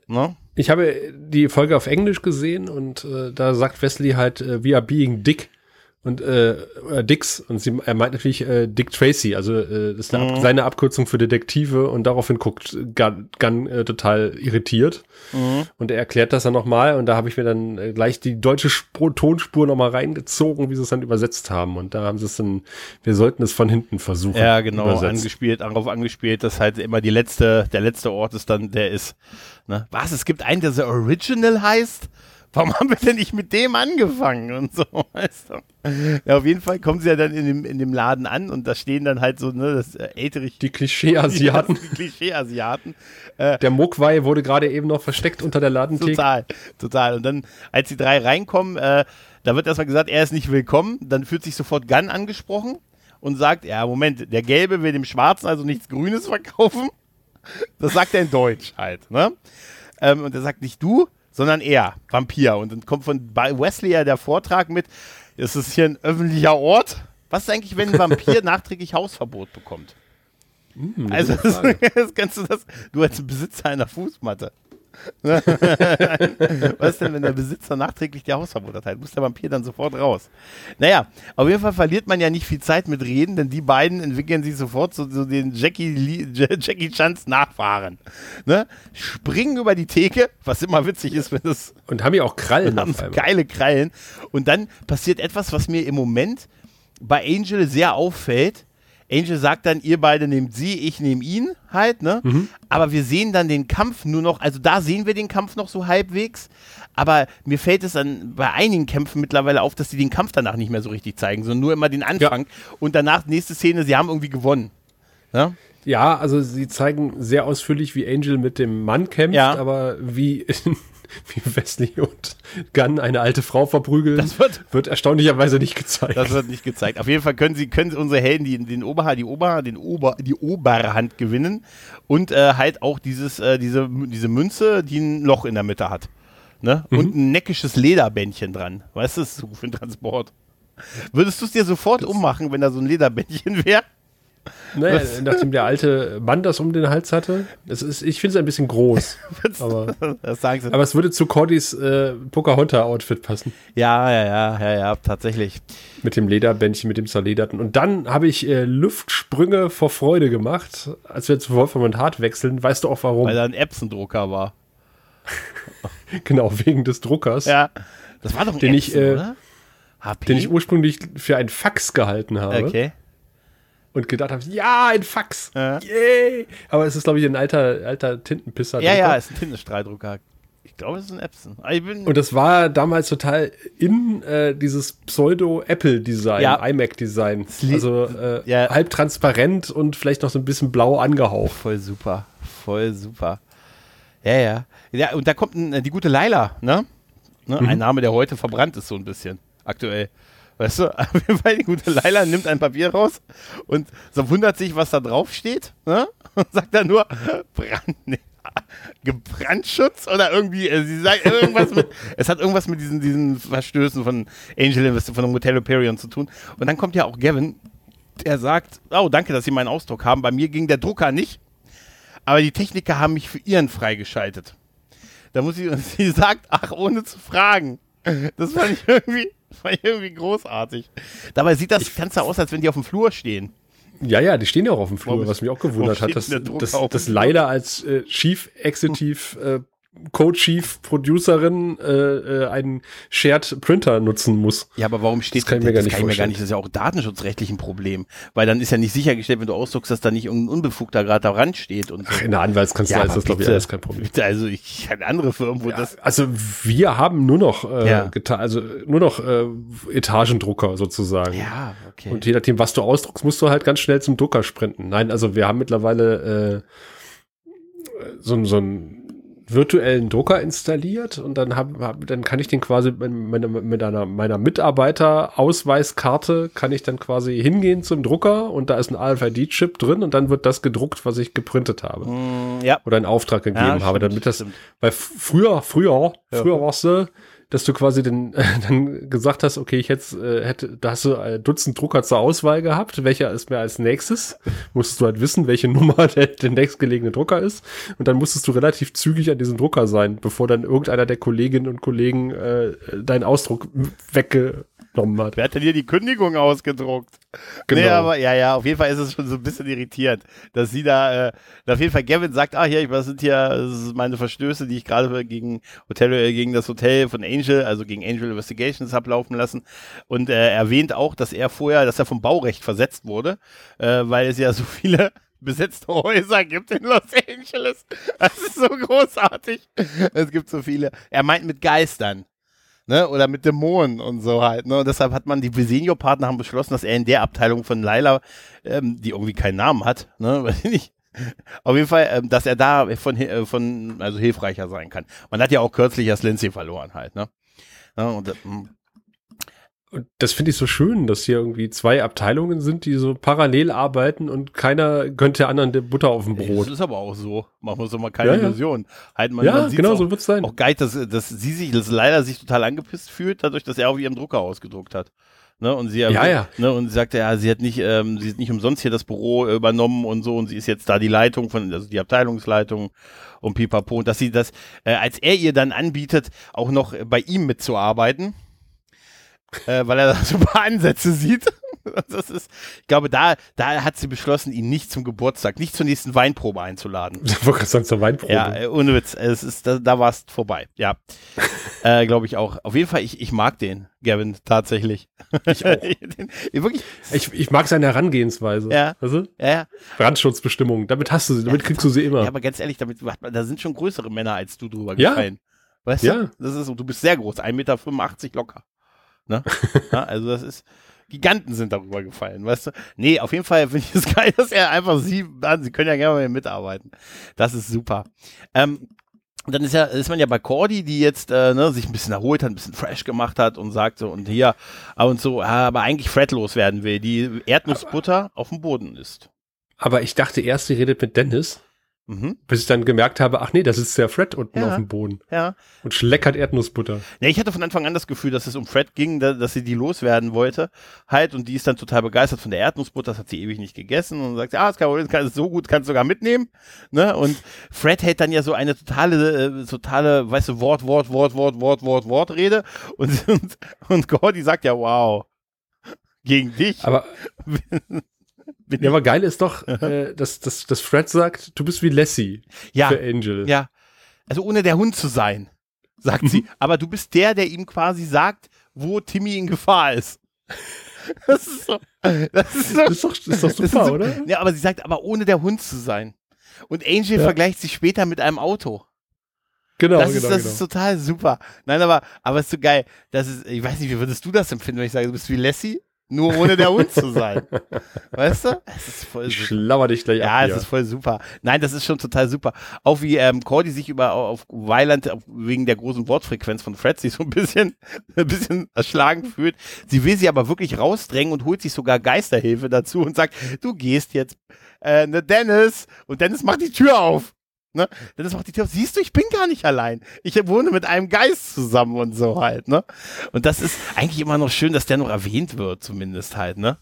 Ne? Ich habe die Folge auf Englisch gesehen und äh, da sagt Wesley halt, äh, we are being Dick und äh, äh, Dicks und sie, er meint natürlich äh, Dick Tracy, also äh, das ist eine, Mhm. Seine Abkürzung für Detektive und daraufhin guckt Gunn, Gunn äh, total irritiert Mhm. und er erklärt das dann nochmal und da habe ich mir dann äh, gleich die deutsche Spur, Tonspur nochmal reingezogen, wie sie es dann übersetzt haben und da haben sie es dann, wir sollten es von hinten versuchen. Ja, genau, übersetzt. angespielt, darauf angespielt, dass halt immer die letzte, der letzte Ort ist dann, der ist. Ne? Was? Es gibt einen, der The Original heißt? Warum haben wir denn nicht mit dem angefangen und so, weißt du? Ja, auf jeden Fall kommen sie ja dann in dem, in dem Laden an und da stehen dann halt so, ne, das äh, ältere. Die Klischee-Asiaten. Die Klischee-Asiaten. Äh, der Mogwai wurde gerade eben noch versteckt unter der Ladentheke. Total, total. Und dann, als die drei reinkommen, äh, da wird erstmal gesagt, er ist nicht willkommen. Dann fühlt sich sofort Gunn angesprochen und sagt, ja, Moment, der Gelbe will dem Schwarzen also nichts Grünes verkaufen. Das sagt er in Deutsch halt, ne? Ähm, und er sagt nicht du, sondern er, Vampir. Und dann kommt von Wesley ja der Vortrag mit, es ist hier ein öffentlicher Ort. Was ist eigentlich, wenn ein Vampir nachträglich Hausverbot bekommt? Mm, also, das, das kannst du das, du als Besitzer einer Fußmatte. Was ist denn, wenn der Besitzer nachträglich die Hausverbot erteilt? Muss der Vampir dann sofort raus? Naja, auf jeden Fall verliert man ja nicht viel Zeit mit Reden, denn die beiden entwickeln sich sofort zu, zu den Jackie, Lee, Jackie Chans Nachfahren. Ne? Springen über die Theke, was immer witzig ist, wenn es. Und haben ja auch Krallen. Haben geile Krallen. Und dann passiert etwas, was mir im Moment bei Angel sehr auffällt Angel sagt dann, ihr beide nehmt sie, ich nehme ihn halt, ne? Mhm. Aber wir sehen dann den Kampf nur noch, also da sehen wir den Kampf noch so halbwegs, aber mir fällt es dann bei einigen Kämpfen mittlerweile auf, dass sie den Kampf danach nicht mehr so richtig zeigen, sondern nur immer den Anfang ja. und danach nächste Szene, sie haben irgendwie gewonnen. Ja? Ja, also sie zeigen sehr ausführlich, wie Angel mit dem Mann kämpft, ja. aber wie wie Wesley und Gunn eine alte Frau verprügeln, das wird, wird erstaunlicherweise nicht gezeigt. Das wird nicht gezeigt. Auf jeden Fall können sie, können unsere Helden die, den Oberhand, die Ober, den Ober, die Oberhand gewinnen und äh, halt auch dieses, äh, diese, diese Münze, die ein Loch in der Mitte hat. Ne? Mhm. Und ein neckisches Lederbändchen dran. Weißt du, das ist so für den Transport. Würdest du es dir sofort das ummachen, wenn da so ein Lederbändchen wäre? Naja, nachdem der alte Mann das um den Hals hatte. Es ist, ich finde es ein bisschen groß. aber, aber, es würde zu Cordys äh, Pocahontas-Outfit passen. Ja, ja, ja, ja, ja, tatsächlich. Mit dem Lederbändchen, mit dem zerlederten. Und dann habe ich äh, Luftsprünge vor Freude gemacht, als wir zu Wolfram und Hart wechseln. Weißt du auch warum? Weil da ein Epson-Drucker war. genau, wegen des Druckers. Ja. Das war doch ein den Epson, ich, äh, oder? HP? Den ich ursprünglich für ein Fax gehalten habe. Okay und gedacht habe, ja, ein Fax. Ja. Yay. Aber es ist, glaube ich, ein alter, alter Tintenpisser. Ja, ja, es ist ein Tintenstrahldrucker. Ich glaube, es ist ein Epson. Und das war damals total in äh, dieses Pseudo-Apple-Design, ja. iMac-Design. Also äh, ja. halb transparent und vielleicht noch so ein bisschen blau angehaucht. Voll super. Voll super. Ja, ja. Ja, und da kommt ein, äh, die gute Laila, ne? ne? Mhm. Ein Name, der heute verbrannt ist, so ein bisschen. Aktuell. Weißt du, Fall die gute Leila nimmt ein Papier raus und so wundert sich, was da drauf steht. Ne? Und sagt dann nur Brand, nee, Gebrandschutz oder irgendwie, also sie sagt irgendwas mit, es hat irgendwas mit diesen, diesen Verstößen von Angel Invest, von dem Hotel Hyperion zu tun. Und dann kommt ja auch Gavin, der sagt, oh, danke, dass Sie meinen Ausdruck haben. Bei mir ging der Drucker nicht, aber die Techniker haben mich für ihren freigeschaltet. Da muss sie, und sie sagt, ach, ohne zu fragen. Das fand ich irgendwie, war irgendwie großartig. Dabei sieht das Ganze aus, als wenn die auf dem Flur stehen. Ja, ja, die stehen ja auch auf dem Flur, was mich auch gewundert hat, dass, dass, dass leider als äh, Chief Executive äh, Co-Chief Producerin äh, äh, einen Shared Printer nutzen muss. Ja, aber warum steht das? Kann ich mir, das, gar, nicht kann ich mir gar nicht. Das ist ja auch datenschutzrechtlich ein Problem, weil dann ist ja nicht sichergestellt, wenn du ausdruckst, dass da nicht irgendein Unbefugter gerade daran steht und so. Ach, in der Anwaltskanzlei ja, ist das glaube ich alles kein Problem. Bitte, also ich kenne andere Firmen, wo ja, das. Also wir haben nur noch äh, ja. getan, also nur noch äh, Etagendrucker sozusagen. Ja, okay. Und je nachdem, was du ausdruckst, musst du halt ganz schnell zum Drucker sprinten. Nein, also wir haben mittlerweile äh, so, so ein virtuellen Drucker installiert und dann hab, hab, dann kann ich den quasi mit, mit einer meiner Mitarbeiter-Ausweiskarte kann ich dann quasi hingehen zum Drucker und da ist ein AFID-Chip drin und dann wird das gedruckt, was ich geprintet habe. Mm, ja. Oder einen Auftrag gegeben ja, habe, damit das, weil früher, früher, früher ja. war es so, dass du quasi den, äh, dann gesagt hast, okay, ich hätte, äh, hätte, da hast du ein Dutzend Drucker zur Auswahl gehabt, welcher ist mir als nächstes? Musstest du halt wissen, welche Nummer der, der nächstgelegene Drucker ist. Und dann musstest du relativ zügig an diesem Drucker sein, bevor dann irgendeiner der Kolleginnen und Kollegen äh, deinen Ausdruck wegge genommen hat. Wer hat denn hier die Kündigung ausgedruckt? Genau. Nee, aber ja, ja, auf jeden Fall ist es schon so ein bisschen irritierend, dass sie da, äh, auf jeden Fall Gavin sagt, ah, hier, was sind hier das meine Verstöße, die ich gerade gegen Hotel, äh, gegen das Hotel von Angel, also gegen Angel Investigations ablaufen lassen und äh, erwähnt auch, dass er vorher, dass er vom Baurecht versetzt wurde, äh, weil es ja so viele besetzte Häuser gibt in Los Angeles. Das ist so großartig. Es gibt so viele. Er meint mit Geistern. Ne? Oder mit Dämonen und so halt. Ne? Und deshalb hat man, die Visenio-Partner haben beschlossen, dass er in der Abteilung von Laila, ähm, die irgendwie keinen Namen hat, ne? Weiß ich nicht. Auf jeden Fall, ähm, dass er da von, äh, von, also hilfreicher sein kann. Man hat ja auch kürzlich erst Lindsay verloren halt, ne? Ja, und, ähm, Und das finde ich so schön, dass hier irgendwie zwei Abteilungen sind, die so parallel arbeiten und keiner gönnt der anderen die Butter auf dem das Brot. ist aber auch so. Machen wir uns doch mal keine Ja. Illusion. Halt, man, ja, man genau auch, so wird's sein. auch geil, dass, dass sie sich, dass leider sich total angepisst fühlt, dadurch, dass er auf ihrem Drucker ausgedruckt hat. Ne, und sie Ja, ja. Ne, und sie sagte, ja, sie hat nicht, ähm, sie hat nicht umsonst hier das Büro äh, übernommen und so und sie ist jetzt da die Leitung von, also die Abteilungsleitung und pipapo und dass sie das, äh, als er ihr dann anbietet, auch noch bei ihm mitzuarbeiten, äh, weil er da so ein paar Ansätze sieht. Das ist, ich glaube, da, da hat sie beschlossen, ihn nicht zum Geburtstag, nicht zur nächsten Weinprobe einzuladen. Ich wollte gerade sagen, zur Weinprobe. Ja, äh, ohne Witz. Es ist, da, da war es vorbei. Ja. äh, Glaube ich auch. Auf jeden Fall, ich, ich mag den, Gavin, tatsächlich. Ich auch. den, wirklich. Ich, ich mag seine Herangehensweise. Ja. Weißt du? Ja, ja. Brandschutzbestimmungen. Damit hast du sie, damit kriegst du sie immer. ja, aber ganz ehrlich, damit hat man, da sind schon größere Männer als du drüber Ja. gefallen. Weißt Ja. du? Das ist, so, du bist sehr groß, 1,85 Meter locker. Ne? ja, also das ist. Giganten sind darüber gefallen, weißt du? Nee, auf jeden Fall finde ich es geil, dass er einfach sie, sie können ja gerne mal mitarbeiten. Das ist super. Ähm, dann ist ja, ist man ja bei Cordy, die jetzt äh, ne, sich ein bisschen erholt hat, ein bisschen fresh gemacht hat und sagt so, und hier und so, ah, aber eigentlich Fred loswerden will, die Erdnussbutter auf dem Boden ist. Aber ich dachte erst, sie redet mit Dennis, Mhm. bis ich dann gemerkt habe, ach nee, das ist der Fred unten Ja. auf dem Boden Ja. und schleckert Erdnussbutter. Ja, ich hatte von Anfang an das Gefühl, dass es um Fred ging, da, dass sie die loswerden wollte. Halt, und die ist dann total begeistert von der Erdnussbutter, das hat sie ewig nicht gegessen und sagt, ah, ist das kann es so gut, kannst du sogar mitnehmen. Ne? Und Fred hält dann ja so eine totale, äh, totale, weißt du, Wort, Wort, Wort, Wort, Wort, Wort, Wortrede. Und, und, und Gordy sagt ja, wow. Gegen dich. Aber, ja, aber geil ist doch, äh, dass, dass, dass Fred sagt, du bist wie Lassie ja, für Angel. ja. Also ohne der Hund zu sein, sagt sie. Aber du bist der, der ihm quasi sagt, wo Timmy in Gefahr ist. Das ist so. Das ist so. Das ist doch, das ist doch super, ist so- oder? Ja, aber sie sagt, aber ohne der Hund zu sein. Und Angel Ja. vergleicht sich später mit einem Auto. Genau, das genau, ist, das genau. ist total super. Nein, aber, aber es ist so geil. Das ist, ich weiß nicht, wie würdest du das empfinden, wenn ich sage, du bist wie Lassie, nur ohne der Hund zu sein? Weißt du? Es ist voll ich super. schlauer dich gleich Ja, ab. es hier. ist voll super. Nein, das ist schon total super. Auch wie ähm, Cordy sich über auf Weiland wegen der großen Wortfrequenz von Fred sich so ein bisschen, ein bisschen erschlagen fühlt. Sie will sie aber wirklich rausdrängen und holt sich sogar Geisterhilfe dazu und sagt, du gehst jetzt, äh, ne Dennis. Und Dennis macht die Tür auf. Ne? Dennis macht die Tür auf. Siehst du, ich bin gar nicht allein. Ich wohne mit einem Geist zusammen und so halt, ne? Und das ist eigentlich immer noch schön, dass der noch erwähnt wird, zumindest halt, ne?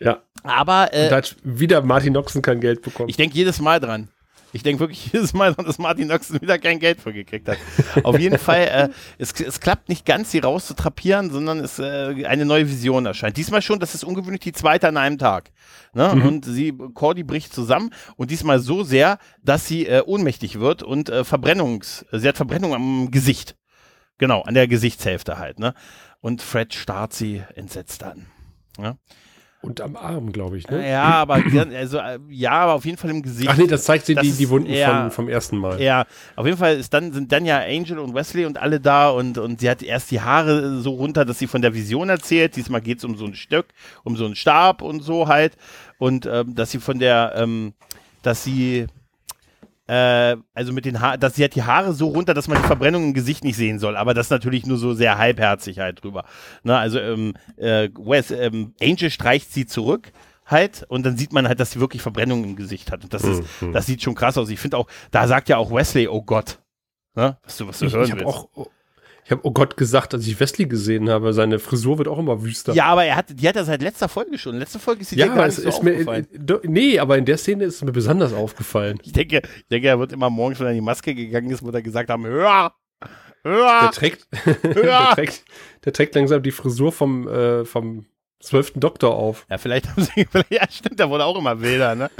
ja. Aber äh, Und da hat wieder Martin Noxon kein Geld bekommen. ich denke jedes Mal dran. Ich denke wirklich jedes Mal dass Martin Noxon wieder kein Geld für gekriegt hat. Auf jeden Fall, äh, es, es klappt nicht ganz, sie rauszutrapieren, sondern es äh, eine neue Vision erscheint. Diesmal schon, das ist ungewöhnlich die zweite an einem Tag. Ne? Und sie, Cordy bricht zusammen und diesmal so sehr, dass sie äh, ohnmächtig wird und äh, Verbrennungs, sie hat Verbrennung am Gesicht. Genau, an der Gesichtshälfte halt. Ne? Und Fred starrt sie entsetzt an. Ja, Und am Arm, glaube ich, ne? ja aber, also, äh, ja, aber auf jeden Fall im Gesicht. Ach nee, das zeigt sie die, die Wunden eher- von, vom ersten Mal. Ja, auf jeden Fall ist dann, sind dann ja Angel und Wesley und alle da und, und sie hat erst die Haare so runter, dass sie von der Vision erzählt. Diesmal geht es um so ein Stück, um so einen Stab und so halt. Und ähm, dass sie von der, ähm, dass sie, äh, also mit den Haaren, dass sie hat die Haare so runter, dass man die Verbrennung im Gesicht nicht sehen soll. Aber das natürlich nur so sehr halbherzig halt drüber. Ne, also ähm, äh, Wes, ähm, Angel streicht sie zurück. Halt, und dann sieht man halt, dass sie wirklich Verbrennung im Gesicht hat. Und das ist, Mhm. das sieht schon krass aus. Ich finde auch, da sagt ja auch Wesley, oh Gott. Ne? Was du, was du Ich, hören ich willst. auch, ich habe, oh Gott, gesagt, als ich Wesley gesehen habe, seine Frisur wird auch immer wüster. Ja, aber er hat, die hat er seit letzter Folge schon. Letzte Folge ist sie ja gar nicht so ist mir, aufgefallen. äh, nee, aber in der Szene ist es mir besonders aufgefallen. ich denke, ich denke, er wird immer morgens, wenn er in die Maske gegangen ist, wird er gesagt haben, hör, hör, Der trägt, der trägt, der trägt langsam die Frisur vom, äh, vom zwölften Doktor auf. Ja, vielleicht haben sie, vielleicht, ja, stimmt, da wurde auch immer wilder, ne?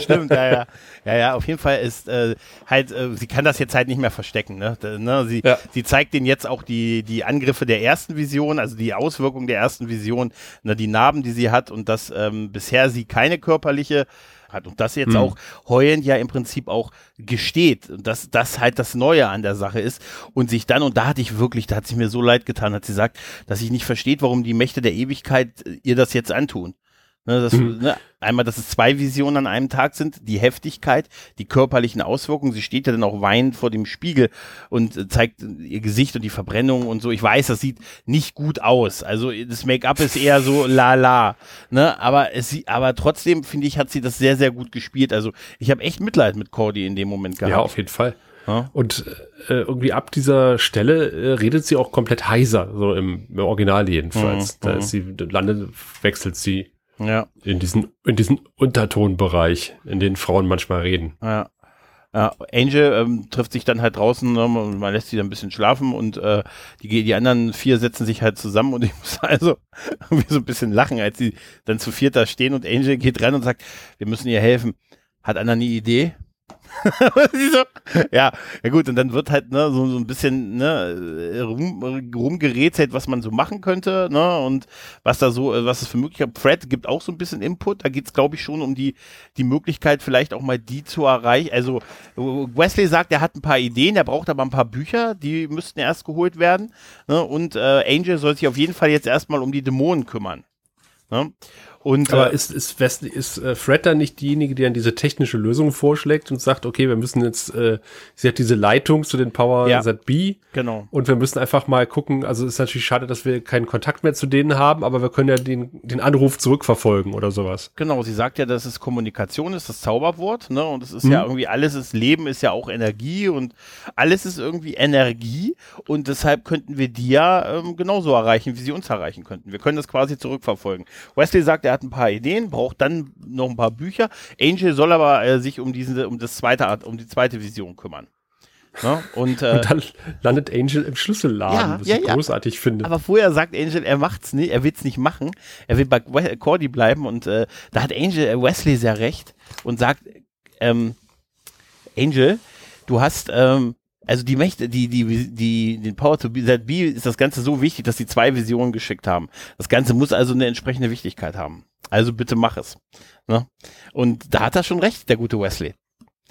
Stimmt, ja, ja. Ja, ja, auf jeden Fall ist äh, halt, äh, sie kann das jetzt halt nicht mehr verstecken, ne? Da, ne? Sie, Ja. sie zeigt denen jetzt auch die, die Angriffe der ersten Vision, also die Auswirkungen der ersten Vision, ne, die Narben, die sie hat und dass ähm, bisher sie keine körperliche hat. Und das jetzt mhm. auch heulend ja im Prinzip auch gesteht, dass das halt das Neue an der Sache ist. Und sich dann, und da hatte ich wirklich, da hat sie mir so leid getan, hat sie gesagt, dass ich nicht versteht, warum die Mächte der Ewigkeit äh, ihr das jetzt antun. Ne, das, mhm. ne, einmal, dass es zwei Visionen an einem Tag sind, die Heftigkeit, die körperlichen Auswirkungen. Sie steht ja dann auch weinend vor dem Spiegel und äh, zeigt ihr Gesicht und die Verbrennung und so. Ich weiß, das sieht nicht gut aus. Also das Make-up ist eher so la la. Ne? Aber es aber trotzdem finde ich, hat sie das sehr, sehr gut gespielt. Also ich habe echt Mitleid mit Cordy in dem Moment gehabt. Ja, auf jeden Fall. Ja. Und äh, irgendwie ab dieser Stelle äh, redet sie auch komplett heiser, so im, im Original jedenfalls. Mhm, da ist mhm. sie, landet, wechselt sie ja. In diesen, in diesen Untertonbereich, in den Frauen manchmal reden. Ja. Ja, Angel ähm, trifft sich dann halt draußen ne, und man lässt sie dann ein bisschen schlafen und äh, die, die anderen vier setzen sich halt zusammen und ich muss also irgendwie so ein bisschen lachen, als sie dann zu viert da stehen und Angel geht rein und sagt, wir müssen ihr helfen. Hat Anna eine Idee? ja, ja gut, und dann wird halt ne, so, so ein bisschen ne, rum, rumgerätselt, was man so machen könnte, ne, und was da so, was es für Möglichkeiten Fred gibt auch so ein bisschen Input. Da geht es, glaube ich, schon um die, die Möglichkeit, vielleicht auch mal die zu erreichen. Also Wesley sagt, er hat ein paar Ideen, er braucht aber ein paar Bücher, die müssten erst geholt werden. Ne, und äh, Angel soll sich auf jeden Fall jetzt erstmal um die Dämonen kümmern. Ne? Und, Aber äh, ist, ist, Wesley, ist äh, Fred dann nicht diejenige, die dann diese technische Lösung vorschlägt und sagt, okay, wir müssen jetzt, äh, sie hat diese Leitung zu den Power ja, ZB. Genau. Und wir müssen einfach mal gucken, also ist natürlich schade, dass wir keinen Kontakt mehr zu denen haben, aber wir können ja den, den Anruf zurückverfolgen oder sowas. Genau, sie sagt ja, dass es Kommunikation ist, das Zauberwort, ne? Und es ist mhm. ja irgendwie, alles ist Leben, ist ja auch Energie und alles ist irgendwie Energie und deshalb könnten wir die ja ähm, genauso erreichen, wie sie uns erreichen könnten. Wir können das quasi zurückverfolgen. Wesley sagt, er hat ein paar Ideen, braucht dann noch ein paar Bücher. Angel soll aber äh, sich um diese, um das zweite, um die zweite Vision kümmern. Ja, ne? und, äh, und, dann landet Angel im Schlüsselladen, ja, was ja, ich großartig finde. Aber vorher sagt Angel, er macht's nicht, er will's nicht machen. Er will bei Cordy bleiben und äh, da hat Angel äh, Wesley sehr recht und sagt, ähm, Angel, du hast ähm, also die Mächte, die, die, die, den Power to be, that be ist das Ganze so wichtig, dass die zwei Visionen geschickt haben. Das Ganze muss also eine entsprechende Wichtigkeit haben. Also bitte mach es. Ne? Und da hat er schon recht, der gute Wesley.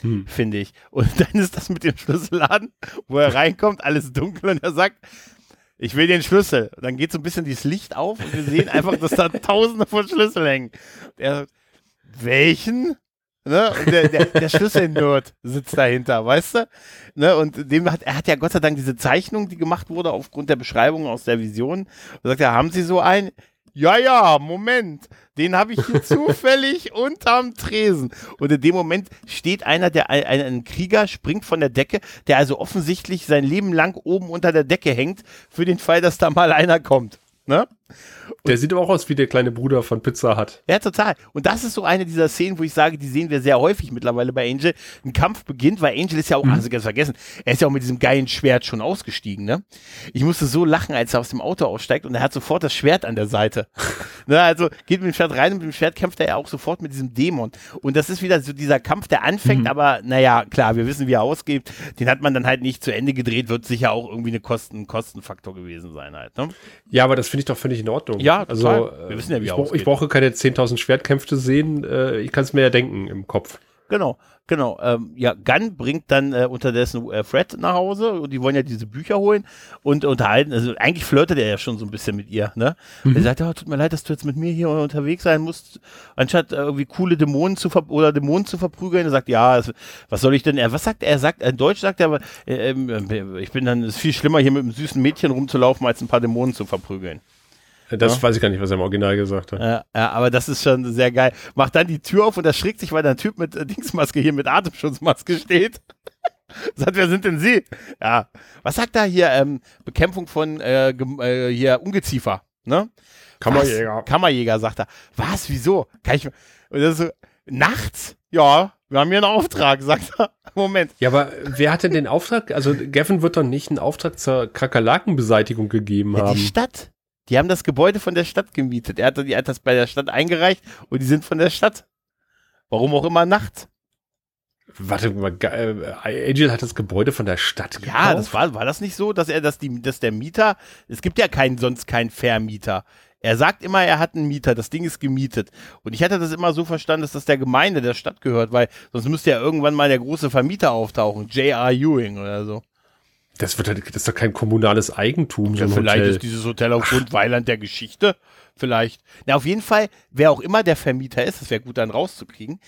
Hm. Finde ich. Und dann ist das mit dem Schlüsselladen, wo er reinkommt, alles dunkel und er sagt, ich will den Schlüssel. Und dann geht so ein bisschen dieses Licht auf und wir sehen einfach, dass da tausende von Schlüsseln hängen. Er sagt, welchen? Ne? Der, der, der Schlüsselnerd sitzt dahinter, weißt du? Ne? Und dem hat, er hat ja Gott sei Dank diese Zeichnung, die gemacht wurde, aufgrund der Beschreibung aus der Vision. Und sagt er, haben Sie so einen? Ja, ja, Moment. Den habe ich hier zufällig unterm Tresen. Und in dem Moment steht einer, der ein, ein Krieger springt von der Decke, der also offensichtlich sein Leben lang oben unter der Decke hängt, für den Fall, dass da mal einer kommt. Ne? Der sieht aber auch aus wie der kleine Bruder von Pizza hat. Ja, total. Und das ist so eine dieser Szenen, wo ich sage, die sehen wir sehr häufig mittlerweile bei Angel. Ein Kampf beginnt, weil Angel ist ja auch, mhm. also ganz vergessen, er ist ja auch mit diesem geilen Schwert schon ausgestiegen, ne? Ich musste so lachen, als er aus dem Auto aussteigt und er hat sofort das Schwert an der Seite. ne, also geht mit dem Schwert rein und mit dem Schwert kämpft er ja auch sofort mit diesem Dämon. Und das ist wieder so dieser Kampf, der anfängt, mhm. aber naja, klar, wir wissen, wie er ausgeht. Den hat man dann halt nicht zu Ende gedreht, wird sicher auch irgendwie eine Kosten, Kostenfaktor gewesen sein halt, ne? Ja, aber das finde ich doch völlig in Ordnung. Ja, also total. wir wissen ja, wie ich, ich brauche keine 10.000 Schwertkämpfe sehen. Äh, ich kann es mir ja denken im Kopf. Genau, genau. Ähm, ja, Gunn bringt dann äh, unterdessen äh, Fred nach Hause und die wollen ja diese Bücher holen und unterhalten. Also eigentlich flirtet er ja schon so ein bisschen mit ihr, ne? Mhm. Er sagt, oh, tut mir leid, dass du jetzt mit mir hier unterwegs sein musst, anstatt äh, irgendwie coole Dämonen zu ver oder Dämonen zu verprügeln. Er sagt, ja, was soll ich denn? Er, was sagt er? Er sagt, in Deutsch sagt er aber, äh, ähm, ich bin dann, es ist viel schlimmer, hier mit einem süßen Mädchen rumzulaufen, als ein paar Dämonen zu verprügeln. Das ja? weiß ich gar nicht, was er im Original gesagt hat. Ja, ja, aber das ist schon sehr geil. Macht dann die Tür auf und erschrickt sich, weil da ein Typ mit äh, Dingsmaske hier mit Atemschutzmaske steht. Sagt, wer sind denn Sie? Ja. Was sagt er hier? Ähm, Bekämpfung von äh, äh, hier Ungeziefer, ne? Kammerjäger. Was? Kammerjäger, sagt er. Was? Wieso? Kann ich. Und das so, nachts? Ja, wir haben hier einen Auftrag, sagt er. Moment. Ja, aber wer hat denn den Auftrag? Also Gavin wird doch nicht einen Auftrag zur Kakerlakenbeseitigung gegeben ja, haben. Die Stadt. Die haben das Gebäude von der Stadt gemietet. Er hat, die hat das bei der Stadt eingereicht und die sind von der Stadt. Warum auch immer nachts. Warte mal, äh, Angel hat das Gebäude von der Stadt gekauft? Ja, das war, war das nicht so, dass er, dass die, dass der Mieter, es gibt ja keinen, sonst keinen Vermieter. Er sagt immer, er hat einen Mieter, das Ding ist gemietet. Und ich hatte das immer so verstanden, dass das der Gemeinde der Stadt gehört, weil sonst müsste ja irgendwann mal der große Vermieter auftauchen, J.R. Ewing oder so. Das wird halt, das ist doch kein kommunales Eigentum. So ja, vielleicht Hotel. ist dieses Hotel auf Grundweiland der Geschichte. Vielleicht. Na, auf jeden Fall, wer auch immer der Vermieter ist, das wäre gut dann rauszukriegen,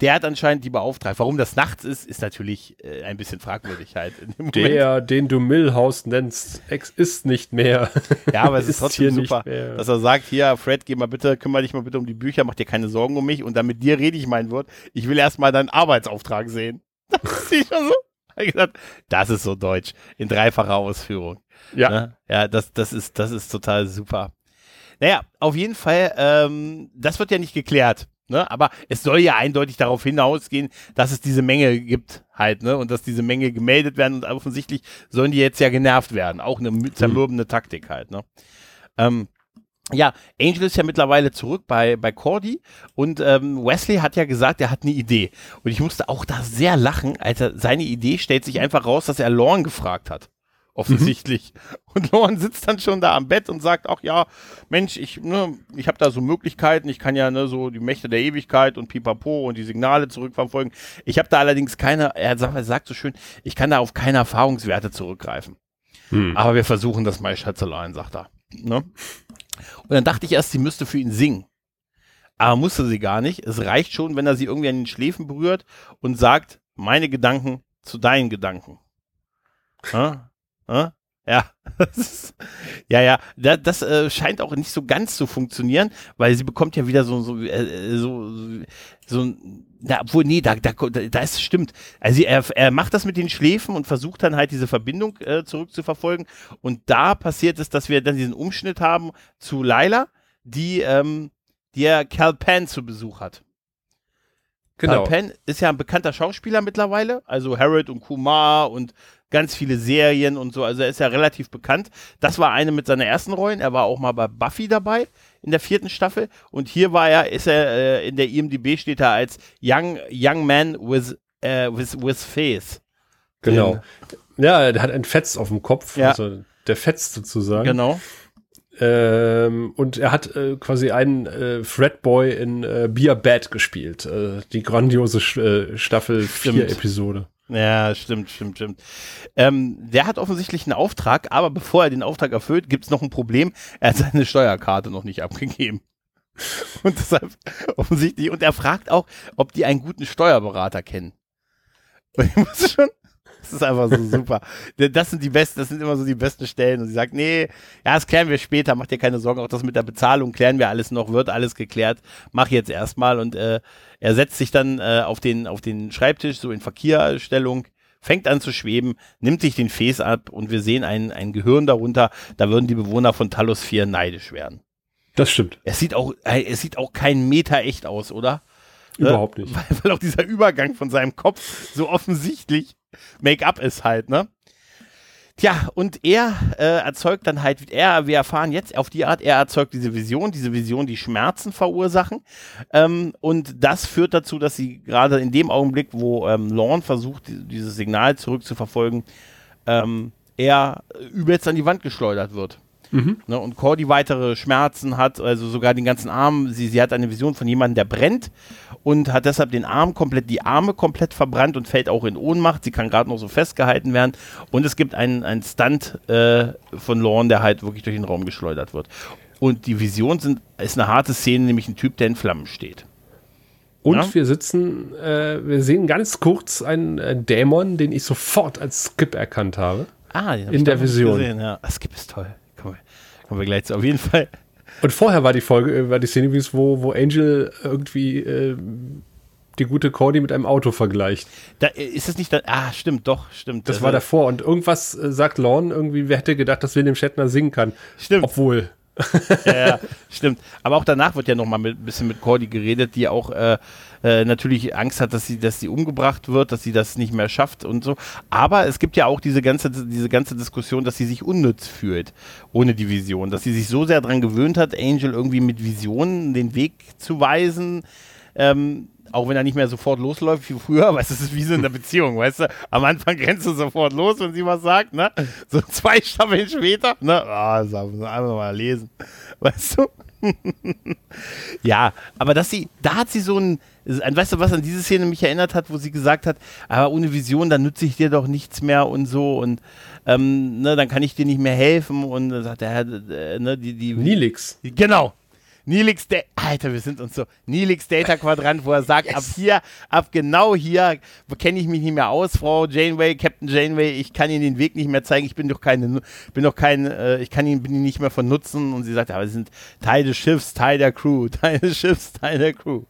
der hat anscheinend die beauftragt. Warum das nachts ist, ist natürlich äh, ein bisschen fragwürdig halt. Der, den du Millhouse nennst, ex ist nicht mehr. Ja, aber es ist, ist trotzdem super, dass er sagt, hier, Fred, geh mal bitte, kümmere dich mal bitte um die Bücher, mach dir keine Sorgen um mich und dann mit dir rede ich mein Wort. Ich will erstmal deinen Arbeitsauftrag sehen. Das ist schon so. Gesagt, das ist so deutsch. In dreifacher Ausführung. Ja. Ne? Ja, das, das ist, das ist total super. Naja, auf jeden Fall, ähm, das wird ja nicht geklärt. Ne? Aber es soll ja eindeutig darauf hinausgehen, dass es diese Menge gibt halt, ne? Und dass diese Menge gemeldet werden und offensichtlich sollen die jetzt ja genervt werden. Auch eine zermürbende Taktik halt, ne? Ähm, ja, Angel ist ja mittlerweile zurück bei, bei Cordy und ähm, Wesley hat ja gesagt, er hat eine Idee. Und ich musste auch da sehr lachen, als er seine Idee stellt sich einfach raus, dass er Lorne gefragt hat offensichtlich. Mhm. Und Lauren sitzt dann schon da am Bett und sagt, ach ja, Mensch, ich, ne, ich habe da so Möglichkeiten, ich kann ja ne, so die Mächte der Ewigkeit und Pipapo und die Signale zurückverfolgen. Ich habe da allerdings keine, er sagt, er sagt so schön, ich kann da auf keine Erfahrungswerte zurückgreifen. Mhm. Aber wir versuchen das mal, Schätzelein, sagt er. Ne? Und dann dachte ich erst, sie müsste für ihn singen. Aber musste sie gar nicht. Es reicht schon, wenn er sie irgendwie an den Schläfen berührt und sagt, meine Gedanken zu deinen Gedanken. Ja? Ja, ja, ja, das, das äh, scheint auch nicht so ganz zu funktionieren, weil sie bekommt ja wieder so, so, äh, so, so, na, obwohl, nee, da, da, da ist stimmt. Also er, er macht das mit den Schläfen und versucht dann halt diese Verbindung äh, zurückzuverfolgen. Und da passiert es, dass wir dann diesen Umschnitt haben zu Laila, die, ähm, die ja Cal Penn zu Besuch hat. Genau. Cal Penn ist ja ein bekannter Schauspieler mittlerweile, also Harold und Kumar und ganz viele Serien und so. Also er ist ja relativ bekannt. Das war eine mit seiner ersten Rollen. Er war auch mal bei Buffy dabei in der vierten Staffel. Und hier war er, ist er äh, in der IMDb steht er als Young, young Man with, äh, with, with Face. Genau. Ja, der hat ein Fetz auf dem Kopf. Ja. Also der Fetz sozusagen. Genau. Ähm, und er hat äh, quasi einen äh, Fredboy in äh, Be a Bad gespielt. Äh, die grandiose Sch äh, Staffel 4 Episode. Ja, stimmt, stimmt, stimmt. Ähm, der hat offensichtlich einen Auftrag, aber bevor er den Auftrag erfüllt, gibt es noch ein Problem. Er hat seine Steuerkarte noch nicht abgegeben. Und deshalb offensichtlich, und er fragt auch, ob die einen guten Steuerberater kennen. Und ich muss schon, das ist einfach so super. Das sind die besten, das sind immer so die besten Stellen. Und sie sagt, nee, ja, das klären wir später, mach dir keine Sorgen, auch das mit der Bezahlung klären wir alles noch, wird alles geklärt. Mach jetzt erstmal. Und äh, er setzt sich dann äh, auf, den, auf den Schreibtisch, so in Verkehrstellung, fängt an zu schweben, nimmt sich den Fes ab und wir sehen ein, ein Gehirn darunter. Da würden die Bewohner von Talos 4 neidisch werden. Das stimmt. Es sieht auch, äh, es sieht auch kein Meter echt aus, oder? Überhaupt nicht. Weil, weil auch dieser Übergang von seinem Kopf so offensichtlich Make-up ist halt, ne? Tja, und er äh, erzeugt dann halt, er, wir erfahren jetzt auf die Art, er erzeugt diese Vision, diese Vision, die Schmerzen verursachen. Ähm, und das führt dazu, dass sie gerade in dem Augenblick, wo ähm, Lorne versucht, dieses Signal zurückzuverfolgen, ähm, er übelst an die Wand geschleudert wird. Mhm. Ne, und Cordy weitere Schmerzen hat, also sogar den ganzen Arm. Sie, sie hat eine Vision von jemandem, der brennt und hat deshalb den Arm komplett, die Arme komplett verbrannt und fällt auch in Ohnmacht. Sie kann gerade noch so festgehalten werden. Und es gibt einen, einen Stunt äh, von Lorne, der halt wirklich durch den Raum geschleudert wird. Und die Vision sind, ist eine harte Szene, nämlich ein Typ, der in Flammen steht. Und ja? wir sitzen, äh, wir sehen ganz kurz einen, einen, Dämon, den ich sofort als Skip erkannt habe. Ah, den in der Vision. Gesehen, ja. Skip ist toll. Kommen wir gleich zu. Auf jeden Fall. Und vorher war die Folge, äh, war die Szene, wo, wo Angel irgendwie äh, die gute Cordy mit einem Auto vergleicht. Da, äh, ist es nicht da, ah, stimmt, doch, stimmt. Das, das war davor. Und irgendwas äh, sagt Lorne irgendwie, wer hätte gedacht, dass William Shatner singen kann. Stimmt. Obwohl. ja, stimmt. Aber auch danach wird ja noch mal ein bisschen mit Cordy geredet, die auch äh, äh, natürlich Angst hat, dass sie, dass sie umgebracht wird, dass sie das nicht mehr schafft und so. Aber es gibt ja auch diese ganze, diese ganze Diskussion, dass sie sich unnütz fühlt ohne die Vision, dass sie sich so sehr daran gewöhnt hat, Angel irgendwie mit Visionen den Weg zu weisen. Ähm, auch wenn er nicht mehr sofort losläuft wie früher, weil es ist wie so in der Beziehung, weißt du? Am Anfang rennst du sofort los, wenn sie was sagt, ne? So zwei Staffeln später, ne? Ah, oh, das einfach mal lesen, weißt du? ja, aber dass sie, da hat sie so ein, weißt du, was an diese Szene mich erinnert hat, wo sie gesagt hat, aber ohne Vision, dann nütze ich dir doch nichts mehr und so und ähm, ne, dann kann ich dir nicht mehr helfen und dann sagt er, äh, ne, die, die. Nilix. Genau, Nilix Data, Alter, wir sind uns so, Nilix Data Quadrant, wo er sagt, yes. ab hier, ab genau hier kenne ich mich nicht mehr aus, Frau Janeway, Captain Janeway, ich kann Ihnen den Weg nicht mehr zeigen, ich bin doch keine, bin doch kein, äh, ich kann Ihnen, bin Ihnen nicht mehr von Nutzen und sie sagt, aber Sie sind Teil des Schiffs, Teil der Crew, Teil des Schiffs, Teil der Crew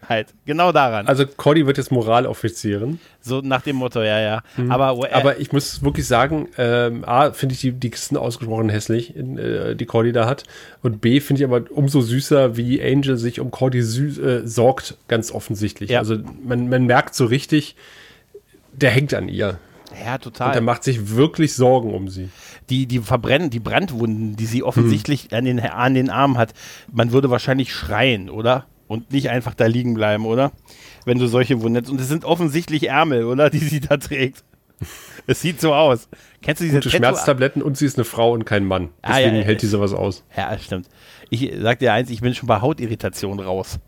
halt. Genau daran. Also Cordy wird jetzt Moraloffizierin. So nach dem Motto, ja, ja. Mhm. Aber, äh, Aber ich muss wirklich sagen, ähm, A, finde ich die, die Kisten ausgesprochen hässlich, äh, die Cordy da hat. Und B, finde ich aber umso süßer, wie Angel sich um Cordy äh, sorgt, ganz offensichtlich. Ja. Also man, man merkt so richtig, der hängt an ihr. Ja, total. Und er macht sich wirklich Sorgen um sie. Die, die verbrennen, die Brandwunden, die sie offensichtlich hm. an, den, an den Armen hat, man würde wahrscheinlich schreien, oder? Und nicht einfach da liegen bleiben, oder? Wenn du solche Wunden. Und es sind offensichtlich Ärmel, oder? Die sie da trägt. Es sieht so aus. Kennst du diese Gute Schmerztabletten und sie ist eine Frau und kein Mann. Deswegen ah, ja, ja, hält die sowas aus. Ja, stimmt. Ich sag dir eins, ich bin schon bei Hautirritation raus.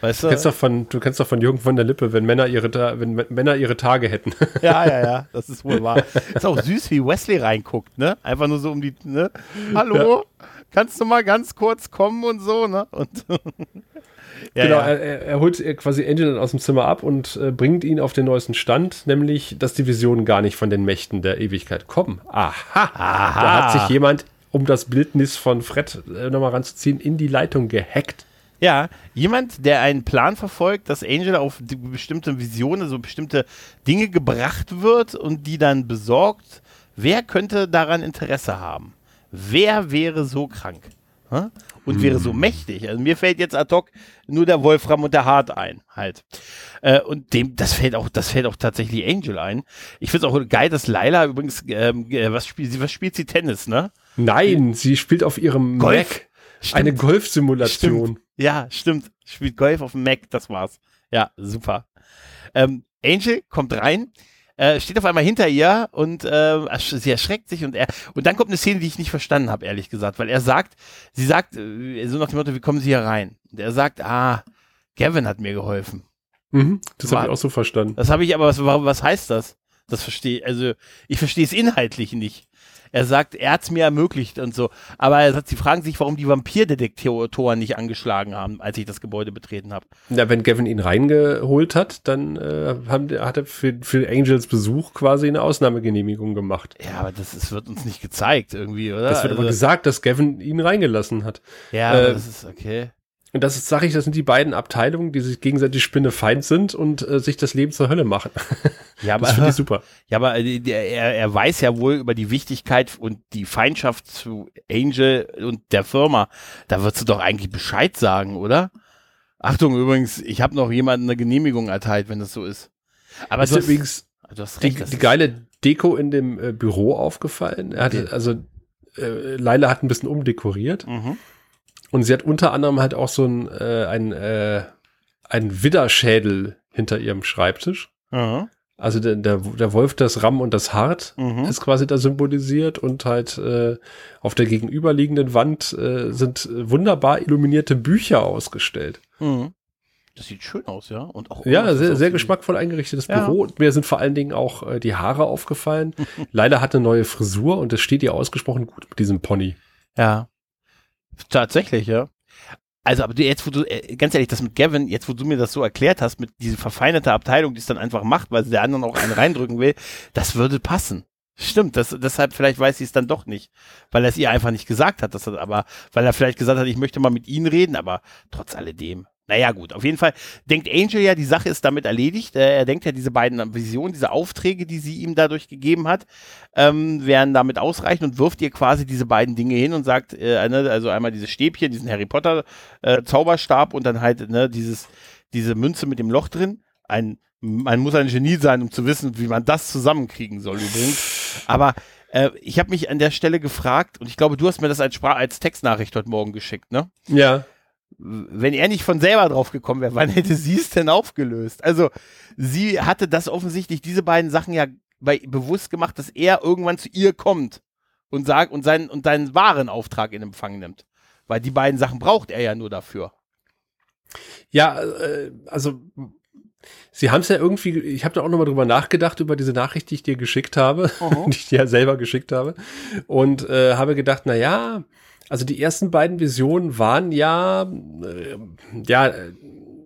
Weißt du? Du kennst doch von, du kennst doch von Jürgen von der Lippe, wenn Männer ihre, wenn Männer ihre Tage hätten. Ja, ja, ja, das ist wohl wahr. Ist auch süß, wie Wesley reinguckt, ne? Einfach nur so um die, ne? Hallo, ja. kannst du mal ganz kurz kommen und so, ne? Und Ja, genau, ja. Er, er, holt quasi Angel aus dem Zimmer ab und äh, bringt ihn auf den neuesten Stand, nämlich, dass die Visionen gar nicht von den Mächten der Ewigkeit kommen. Aha, Aha. da hat sich jemand, um das Bildnis von Fred äh, nochmal ranzuziehen, in die Leitung gehackt. Ja, jemand, der einen Plan verfolgt, dass Angel auf bestimmte Visionen, so bestimmte Dinge gebracht wird und die dann besorgt. Wer könnte daran Interesse haben? Wer wäre so krank? Und hm. wäre so mächtig. Also mir fällt jetzt ad hoc nur der Wolfram und der Hart ein, halt. Äh, und dem, das fällt auch, das fällt auch tatsächlich Angel ein. Ich finde es auch geil, dass Laila übrigens, ähm, äh, was spielt sie, was spielt sie Tennis, ne? Nein, sie spielt auf ihrem Golf. Mac stimmt. eine Golfsimulation. Ja, stimmt. Spielt Golf auf dem Mac, das war's. Ja, super. Ähm, Angel kommt rein äh, steht auf einmal hinter ihr und äh, sie erschreckt sich und er und dann kommt eine Szene, die ich nicht verstanden habe, ehrlich gesagt, weil er sagt, sie sagt äh, so nach dem Motto, wie kommen Sie hier rein? Und er sagt, ah, Gavin hat mir geholfen. Mhm, das habe ich auch so verstanden. Das habe ich aber, was, was heißt das? Das verstehe, also ich verstehe es inhaltlich nicht. Er sagt, er hat es mir ermöglicht und so. Aber er sagt, sie fragen sich, warum die Vampirdetektoren nicht angeschlagen haben, als ich das Gebäude betreten habe. Ja, wenn Gavin ihn reingeholt hat, dann äh, haben, hat er für, für Angels Besuch quasi eine Ausnahmegenehmigung gemacht. Ja, aber das, das wird uns nicht gezeigt irgendwie, oder? Das wird also, aber gesagt, dass Gavin ihn reingelassen hat. Ja, äh, das ist okay. Und das sage ich, das sind die beiden Abteilungen, die sich gegenseitig Spinne feind sind und äh, sich das Leben zur Hölle machen. Ja, aber, das finde ich super. Ja, aber äh, er, er weiß ja wohl über die Wichtigkeit und die Feindschaft zu Angel und der Firma. Da würdest du doch eigentlich Bescheid sagen, oder? Achtung, übrigens, ich habe noch jemanden eine Genehmigung erteilt, wenn das so ist. Aber ist übrigens recht, die, die geile Deko in dem äh, Büro aufgefallen. Er hatte, also äh, Leila hat ein bisschen umdekoriert. Mhm. Und sie hat unter anderem halt auch so ein, äh, ein, äh, ein Widderschädel hinter ihrem Schreibtisch. Mhm. Also der, der, der Wolf, das Ramm und das Hart mhm. ist quasi da symbolisiert und halt äh, auf der gegenüberliegenden Wand äh, sind wunderbar illuminierte Bücher ausgestellt. Mhm. Das sieht schön aus, ja. Und auch ja, sehr, sehr geschmackvoll eingerichtetes ja. Büro. Und mir sind vor allen Dingen auch äh, die Haare aufgefallen. Leider hat eine neue Frisur und es steht ihr ausgesprochen gut mit diesem Pony. Ja. Tatsächlich, ja. Also, aber jetzt, wo du, äh, ganz ehrlich, das mit Gavin, jetzt, wo du mir das so erklärt hast, mit dieser verfeinerte Abteilung, die es dann einfach macht, weil sie der anderen auch einen reindrücken will, das würde passen. Stimmt, das, deshalb vielleicht weiß sie es dann doch nicht, weil er es ihr einfach nicht gesagt hat, dass er, aber, weil er vielleicht gesagt hat, ich möchte mal mit ihnen reden, aber trotz alledem, naja, gut, auf jeden Fall denkt Angel ja, die Sache ist damit erledigt. Äh, er denkt ja, diese beiden Visionen, diese Aufträge, die sie ihm dadurch gegeben hat, ähm, werden damit ausreichen und wirft ihr quasi diese beiden Dinge hin und sagt, äh, ne, also einmal dieses Stäbchen, diesen Harry Potter äh, Zauberstab und dann halt ne, dieses, diese Münze mit dem Loch drin. Ein, man muss ein Genie sein, um zu wissen, wie man das zusammenkriegen soll übrigens. Aber äh, ich habe mich an der Stelle gefragt und ich glaube, du hast mir das als, Spra als Textnachricht heute Morgen geschickt, ne? Ja wenn er nicht von selber drauf gekommen wäre, wann hätte sie es denn aufgelöst? Also, sie hatte das offensichtlich, diese beiden Sachen ja bei, bewusst gemacht, dass er irgendwann zu ihr kommt und sagt und seinen, und seinen wahren Auftrag in Empfang nimmt. Weil die beiden Sachen braucht er ja nur dafür. Ja, äh, also Sie haben es ja irgendwie, ich habe da auch nochmal drüber nachgedacht, über diese Nachricht, die ich dir geschickt habe, die ich dir ja selber geschickt habe. Und äh, habe gedacht, na ja, also die ersten beiden Visionen waren ja, äh, ja,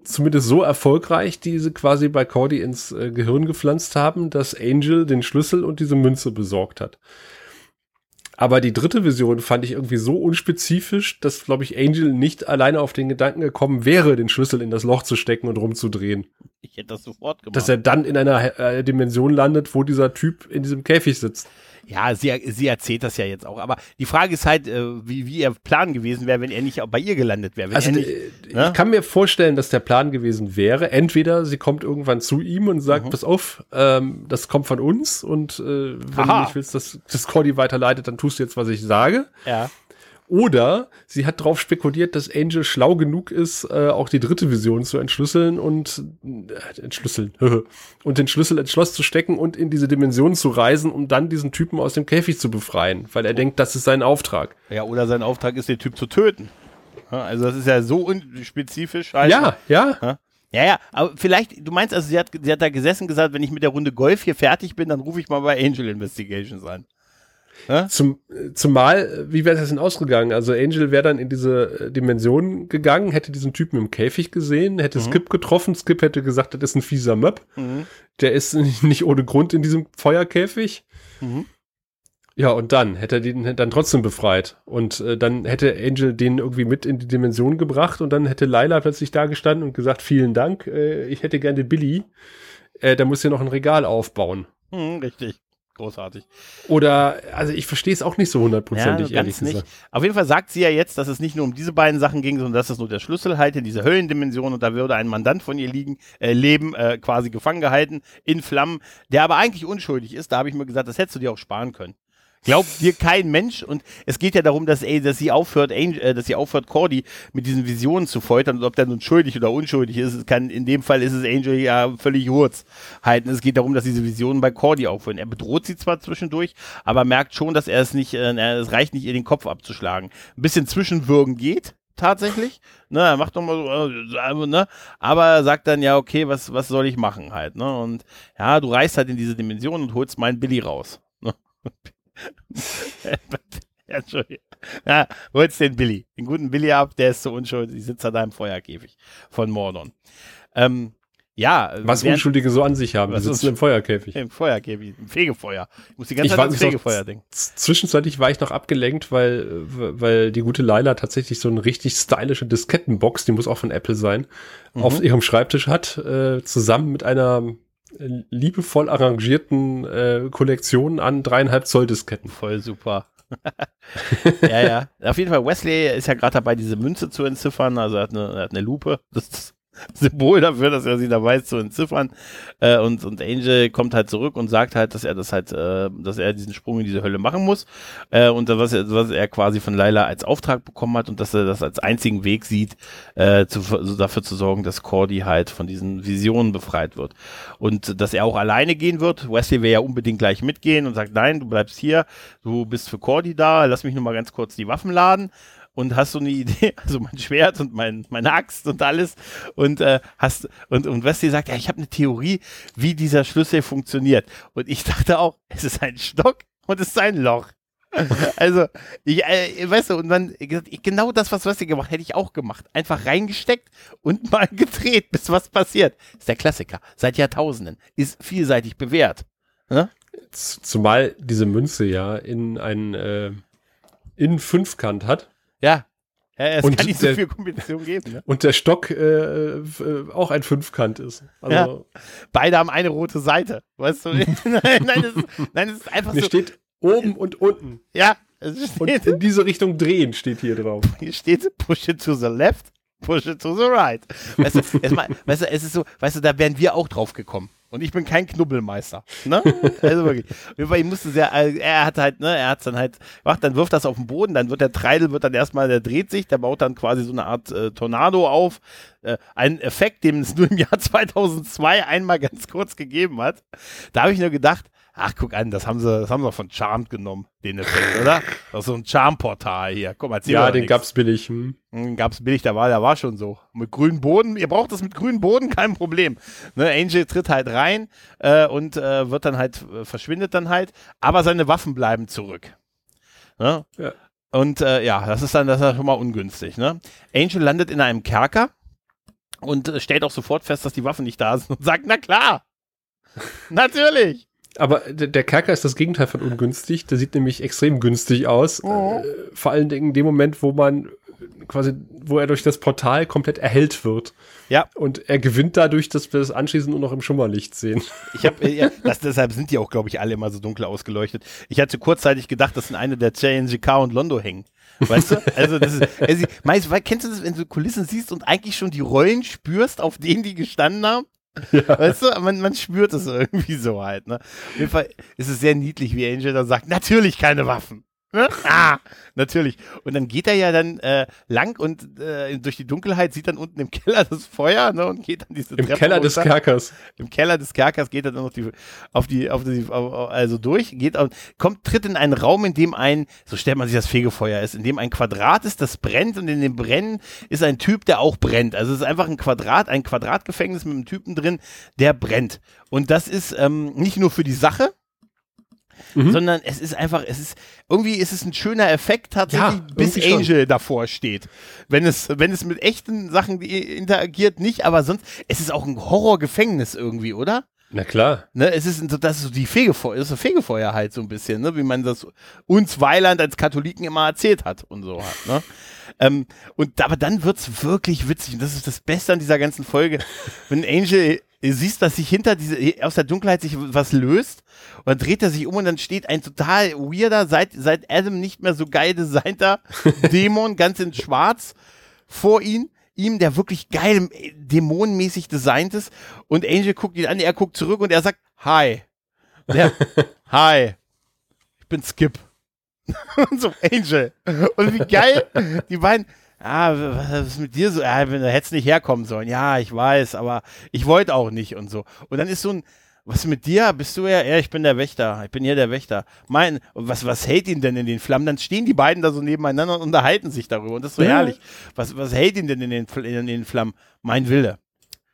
zumindest so erfolgreich, die sie quasi bei Cordy ins äh, Gehirn gepflanzt haben, dass Angel den Schlüssel und diese Münze besorgt hat. Aber die dritte Vision fand ich irgendwie so unspezifisch, dass, glaube ich, Angel nicht alleine auf den Gedanken gekommen wäre, den Schlüssel in das Loch zu stecken und rumzudrehen. Ich hätte das sofort gemacht. Dass er dann in einer äh, Dimension landet, wo dieser Typ in diesem Käfig sitzt. Ja, sie, sie erzählt das ja jetzt auch. Aber die Frage ist halt, äh, wie, wie ihr Plan gewesen wäre, wenn er nicht bei ihr gelandet wäre. Also nicht, ich ne? kann mir vorstellen, dass der Plan gewesen wäre, entweder sie kommt irgendwann zu ihm und sagt, mhm. pass auf, ähm, das kommt von uns und äh, wenn Aha. du nicht willst, dass das Cordy weiterleitet, dann tust du jetzt, was ich sage. Ja. Oder sie hat darauf spekuliert, dass Angel schlau genug ist, äh, auch die dritte Vision zu entschlüsseln und äh, entschlüsseln und den Schlüssel ins Schloss zu stecken und in diese Dimension zu reisen, um dann diesen Typen aus dem Käfig zu befreien, weil er oh. denkt, das ist sein Auftrag. Ja, oder sein Auftrag ist, den Typ zu töten. Also das ist ja so unspezifisch. Halt. Ja, ja. Ja, ja, aber vielleicht, du meinst also, sie hat, sie hat da gesessen gesagt, wenn ich mit der Runde Golf hier fertig bin, dann rufe ich mal bei Angel Investigations an. Zum, zumal, wie wäre das denn ausgegangen? Also Angel wäre dann in diese äh, Dimension gegangen, hätte diesen Typen im Käfig gesehen, hätte mhm. Skip getroffen, Skip hätte gesagt, das ist ein fieser Möb. Mhm. Der ist nicht ohne Grund in diesem Feuerkäfig. Mhm. Ja, und dann hätte er den dann trotzdem befreit. Und äh, dann hätte Angel den irgendwie mit in die Dimension gebracht und dann hätte Lila plötzlich da gestanden und gesagt, vielen Dank, äh, ich hätte gerne Billy. Äh, da muss hier noch ein Regal aufbauen. Mhm, richtig großartig. Oder, also ich verstehe es auch nicht so hundertprozentig, ja, ehrlich gesagt. Nicht. Auf jeden Fall sagt sie ja jetzt, dass es nicht nur um diese beiden Sachen ging, sondern dass es nur der Schlüssel halte, diese Höllendimension und da würde ein Mandant von ihr liegen, äh, leben, äh, quasi gefangen gehalten, in Flammen, der aber eigentlich unschuldig ist. Da habe ich mir gesagt, das hättest du dir auch sparen können. Glaubt dir kein Mensch und es geht ja darum, dass, ey, dass sie aufhört, Angel, äh, dass sie aufhört, Cordy mit diesen Visionen zu foltern und ob der nun schuldig oder unschuldig ist, kann, in dem Fall ist es Angel ja völlig Hurz halten. Es geht darum, dass diese Visionen bei Cordy aufhören. Er bedroht sie zwar zwischendurch, aber merkt schon, dass er es nicht, äh, es reicht nicht, ihr den Kopf abzuschlagen. Ein bisschen Zwischenwürgen geht, tatsächlich. Ne, er macht doch mal so, äh, ne? Aber er sagt dann, ja, okay, was, was soll ich machen halt, ne? Und ja, du reist halt in diese Dimension und holst meinen Billy raus. Ne? ja, Entschuldigung. Ja, holst den Billy. Den guten Billy ab, der ist so unschuldig. Die sitzt da im Feuerkäfig von Mordon. Ähm, ja. Was während, Unschuldige so an sich haben. Die sitzen im Feuerkäfig. Im Feuerkäfig, im Fegefeuer. Ich muss die ganze ich Zeit ins Fegefeuer denken. Zwischenzeitlich war ich noch abgelenkt, weil, weil die gute Laila tatsächlich so eine richtig stylische Diskettenbox, die muss auch von Apple sein, mhm. auf ihrem Schreibtisch hat, äh, zusammen mit einer liebevoll arrangierten äh, Kollektionen an dreieinhalb Zoll Disketten. Voll super. ja, ja. Auf jeden Fall, Wesley ist ja gerade dabei, diese Münze zu entziffern. Also er hat eine, er hat eine Lupe. Das Symbol dafür, dass er sie da weiß zu entziffern. Äh, und, und Angel kommt halt zurück und sagt halt, dass er das halt, äh, dass er diesen Sprung in diese Hölle machen muss. Äh, und was er, was er quasi von Laila als Auftrag bekommen hat und dass er das als einzigen Weg sieht, äh, zu, also dafür zu sorgen, dass Cordy halt von diesen Visionen befreit wird. Und dass er auch alleine gehen wird. Wesley will ja unbedingt gleich mitgehen und sagt, nein, du bleibst hier, du bist für Cordy da, lass mich nur mal ganz kurz die Waffen laden und hast so eine Idee, also mein Schwert und mein, meine Axt und alles und äh, hast und und Wesley sagt, ja, ich habe eine Theorie, wie dieser Schlüssel funktioniert und ich dachte auch, es ist ein Stock und es ist ein Loch. Also, ich, äh, weißt du, und dann genau das, was Wesley gemacht hätte ich auch gemacht. Einfach reingesteckt und mal gedreht, bis was passiert. Ist der Klassiker. Seit Jahrtausenden. Ist vielseitig bewährt. Ne? Zumal diese Münze ja in einen äh, in Fünfkant hat. Ja. Ja, es und kann nicht so viel Kombination geben. Ne? Und der Stock äh, äh, auch ein Fünfkant ist. Also ja. Beide haben eine rote Seite. Weißt du? nein, nein, es ist, nein, es ist einfach hier so. steht oben und unten. Ja. und in diese Richtung drehen steht hier drauf. Hier steht push it to the left, push it to the right. Weißt du, mal, weißt du, es ist so, weißt du, da wären wir auch drauf gekommen. Und ich bin kein Knubbelmeister. Ne? Also wirklich. Ich musste sehr, äh, er hat halt, ne, er hat dann halt gemacht, dann wirft das auf den Boden, dann wird der Treidel, wird dann erstmal, der dreht sich, der baut dann quasi so eine Art äh, Tornado auf. Äh, ein Effekt, den es nur im Jahr 2002 einmal ganz kurz gegeben hat. Da habe ich nur gedacht, Ach, guck an, das haben sie, das haben sie von Charmed genommen, den Effekt, oder? Das ist so ein Charm-Portal hier. Guck mal, Ja, den nix. gab's billig. Hm. Den gab's billig, der war, der war schon so. Mit grünem Boden, ihr braucht das mit grünem Boden, kein Problem. Ne, Angel tritt halt rein äh, und äh, wird dann halt, äh, verschwindet dann halt, aber seine Waffen bleiben zurück. Ne? Ja. Und äh, ja, das ist dann das ist schon mal ungünstig. Ne? Angel landet in einem Kerker und äh, stellt auch sofort fest, dass die Waffen nicht da sind und sagt, na klar, natürlich. Aber der, Kerker ist das Gegenteil von ungünstig. Der sieht nämlich extrem günstig aus. Oh. Äh, vor allen Dingen in dem Moment, wo man äh, quasi, wo er durch das Portal komplett erhellt wird. Ja. Und er gewinnt dadurch, dass wir das anschließend nur noch im Schummerlicht sehen. Ich habe, ja, das, deshalb sind die auch, glaube ich, alle immer so dunkel ausgeleuchtet. Ich hatte kurzzeitig gedacht, das sind eine der JNGK und Londo hängen. Weißt du? Also, das ist, also, meist, kennst du das, wenn du Kulissen siehst und eigentlich schon die Rollen spürst, auf denen die gestanden haben? Weißt du, man, man spürt es irgendwie so halt. Ne? Auf jeden Fall ist es sehr niedlich, wie Angel dann sagt, natürlich keine Waffen. Ne? Ah, natürlich. Und dann geht er ja dann äh, lang und äh, durch die Dunkelheit sieht dann unten im Keller das Feuer ne, und geht dann diese Im Treppe Keller des runter Kerkers. im Keller des Kerkers geht er dann noch die, auf die, auf die, auf, also durch, geht auf, kommt, tritt in einen Raum, in dem ein, so stellt man sich das Fegefeuer ist, in dem ein Quadrat ist, das brennt und in dem Brennen ist ein Typ, der auch brennt. Also es ist einfach ein Quadrat, ein Quadratgefängnis mit einem Typen drin, der brennt. Und das ist ähm, nicht nur für die Sache, Mhm. sondern es ist einfach, es ist, irgendwie ist es ein schöner Effekt tatsächlich, Ja, bis irgendwie schon. Angel davor steht. Wenn es, wenn es mit echten Sachen interagiert, nicht, aber sonst, es ist auch ein Horrorgefängnis irgendwie, oder? Na klar. Ne, es ist so, das ist so die Fegefeuer, das ist so Fegefeuer halt so ein bisschen, ne, wie man das uns Weiland als Katholiken immer erzählt hat und so halt, ne. Ähm, und aber dann wird's wirklich witzig und das ist das Beste an dieser ganzen Folge, wenn Angel äh, siehst, dass sich hinter diese aus der Dunkelheit sich was löst und dann dreht er sich um und dann steht ein total weirder seit seit Adam nicht mehr so geil designter Dämon ganz in Schwarz vor ihn ihm, der wirklich geil äh, dämonenmäßig designt ist und Angel guckt ihn an, er guckt zurück und er sagt Hi. Der, Hi. Ich bin Skip. und so Angel. Und wie geil die beiden Ah, was ist mit dir so? Ja, du hättest nicht herkommen sollen. Ja, ich weiß, aber ich wollte auch nicht und so. Und dann ist so ein, was mit dir? Bist du ja? Ja, ich bin der Wächter. Ich bin hier der Wächter. Mein, was, was hält ihn denn in den Flammen? Dann stehen die beiden da so nebeneinander und unterhalten sich darüber. Und das ist so Ja. herrlich. Was, was hält ihn denn in den, in den Flammen? Mein Wille.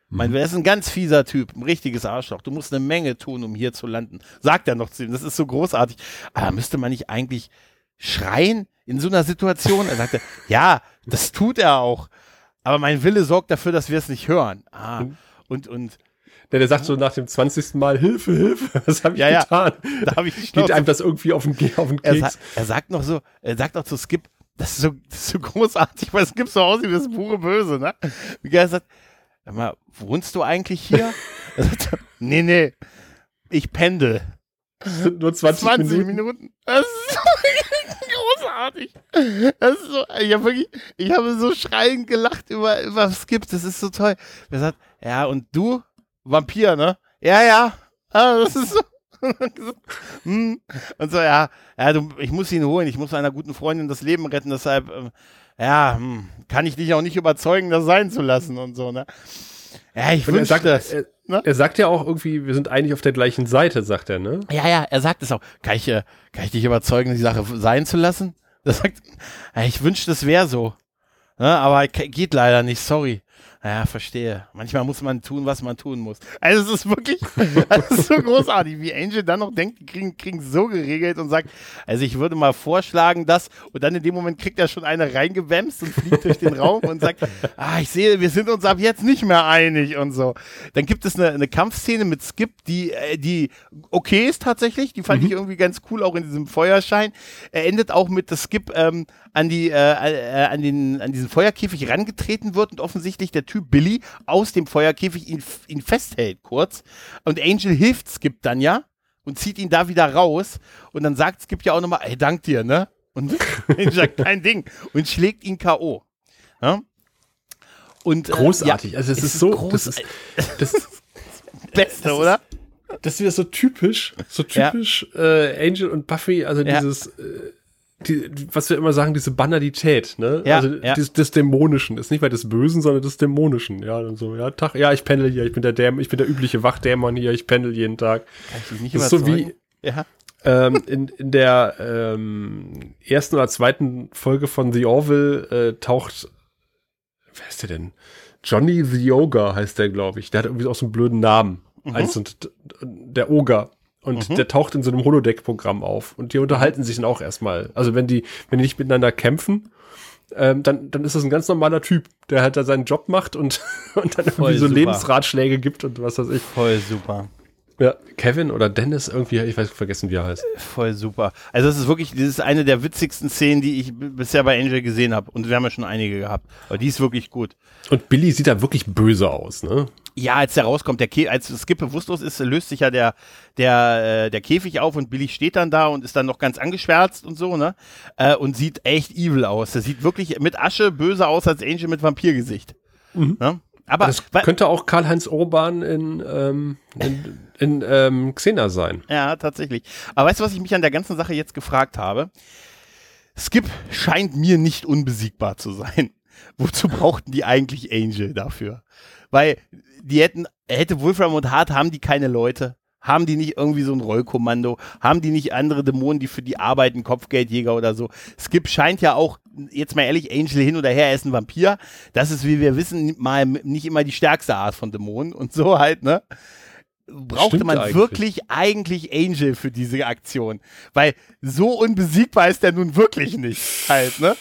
Mein Wille. Das ist ein ganz fieser Typ. Ein richtiges Arschloch. Du musst eine Menge tun, um hier zu landen. Sagt er noch zu ihm. Das ist so großartig. Aber müsste man nicht eigentlich schreien in so einer Situation? Er sagte, ja, das tut er auch. Aber mein Wille sorgt dafür, dass wir es nicht hören. Ah, und, und Der, der sagt so nach dem 20. Mal, Hilfe, Hilfe, was habe ich Ja, ja. getan? da habe ich Geht einem das irgendwie auf den, Ge- auf den er, Keks? sa er sagt noch so, er sagt noch zu Skip, das ist so, das ist so großartig, weil Skip so aussieht wie das pure Böse, ne? Wie geil er sagt, sag mal, wohnst du eigentlich hier? er sagt, nee, nee, ich pendel. Sind nur 20, 20 Minuten. Minuten. Das ist so großartig. Das ist so, ich habe wirklich, ich habe so schreiend gelacht über, über Skip, das ist so toll. Er sagt, ja, und du? Vampir, ne? Ja, ja. Ah, das ist so. Hm. Und so, ja, ja du, ich muss ihn holen, ich muss einer guten Freundin das Leben retten, deshalb, ähm, ja, hm, kann ich dich auch nicht überzeugen, das sein zu lassen und so, ne? Ja, ich er sagt, das. er, ne? er sagt ja auch irgendwie, wir sind eigentlich auf der gleichen Seite, sagt er, ne? Ja, ja, er sagt es auch. Kann ich, äh, kann ich dich überzeugen, die Sache sein zu lassen? Er sagt, ich wünschte, es wäre so. Ja, aber geht leider nicht, sorry. Ja, verstehe. Manchmal muss man tun, was man tun muss. Also es ist wirklich, es ist so großartig, wie Angel dann noch denkt, die kriegen, kriegen so geregelt und sagt, also ich würde mal vorschlagen, das und dann in dem Moment kriegt er schon eine reingewämst und fliegt durch den Raum und sagt, ah, ich sehe, wir sind uns ab jetzt nicht mehr einig und so. Dann gibt es eine, eine Kampfszene mit Skip, die, äh, die okay ist tatsächlich, die fand ich irgendwie ganz cool, auch in diesem Feuerschein. Er endet auch mit, dass Skip ähm, an die, äh, äh, an den, an diesen Feuerkäfig rangetreten wird und offensichtlich der Typ Billy aus dem Feuerkäfig ihn, ihn festhält kurz. Und Angel hilft Skip dann ja und zieht ihn da wieder raus. Und dann sagt Skip ja auch nochmal, ey, dank dir, ne? Und Angel sagt, kein Ding. Und schlägt ihn K.O. Ja? Und, äh, Großartig. ja, also es, ist so, groß- das ist, das, Beste, das ist- oder? das ist wieder so typisch, so Ja. typisch äh, Angel und Buffy, also Ja. dieses, äh, die, was wir immer sagen, diese Banalität, ne? Ja, also ja. Des, des Dämonischen, ist nicht bei des Bösen, sondern des Dämonischen, ja, und so, ja, Tag, ja, ich pendel hier, ich bin der Dämon, ich bin der übliche Wachdämon hier, ich pendel jeden Tag. Kann ich nicht Das ist so überzeugen? wie, Ja. Ähm, in, in der ähm, ersten oder zweiten Folge von The Orville äh, taucht, wer ist der denn? Johnny the Ogre heißt der, glaube ich. Der hat irgendwie auch so einen blöden Namen. Mhm. Also der Ogre. Und Mhm. der taucht in so einem Holodeck-Programm auf. Und die unterhalten sich dann auch erstmal. Also wenn die, wenn die nicht miteinander kämpfen, ähm, dann, dann ist das ein ganz normaler Typ, der halt da seinen Job macht und, und dann Voll irgendwie so super. Lebensratschläge gibt und was weiß ich. Voll super. Ja, Kevin oder Dennis irgendwie, ich weiß vergessen, wie er heißt. Voll super. Also das ist wirklich, das ist eine der witzigsten Szenen, die ich bisher bei Angel gesehen habe. Und wir haben ja schon einige gehabt. Aber die ist wirklich gut. Und Billy sieht da wirklich böse aus, ne? Ja, als der rauskommt, der Kä als Skip bewusstlos ist, löst sich ja der, der, äh, der Käfig auf und Billy steht dann da und ist dann noch ganz angeschwärzt und so, ne? Äh, und sieht echt evil aus. Der sieht wirklich mit Asche böse aus als Angel mit Vampirgesicht. Ne? Aber Das wa- könnte auch Karl-Heinz Urban in, ähm, in, in ähm, Xena sein. Ja, tatsächlich. Aber weißt du, was ich mich an der ganzen Sache jetzt gefragt habe? Skip scheint mir nicht unbesiegbar zu sein. Wozu brauchten die eigentlich Angel dafür? Weil die hätten, hätte Wolfram und Hart, haben die keine Leute? Haben die nicht irgendwie so ein Rollkommando? Haben die nicht andere Dämonen, die für die arbeiten, Kopfgeldjäger oder so? Skip scheint ja auch, jetzt mal ehrlich, Angel hin oder her, er ist ein Vampir. Das ist, wie wir wissen, mal nicht immer die stärkste Art von Dämonen und so halt, ne? brauchte Stimmt man eigentlich. wirklich eigentlich Angel für diese Aktion. Weil so unbesiegbar ist der nun wirklich nicht halt, ne?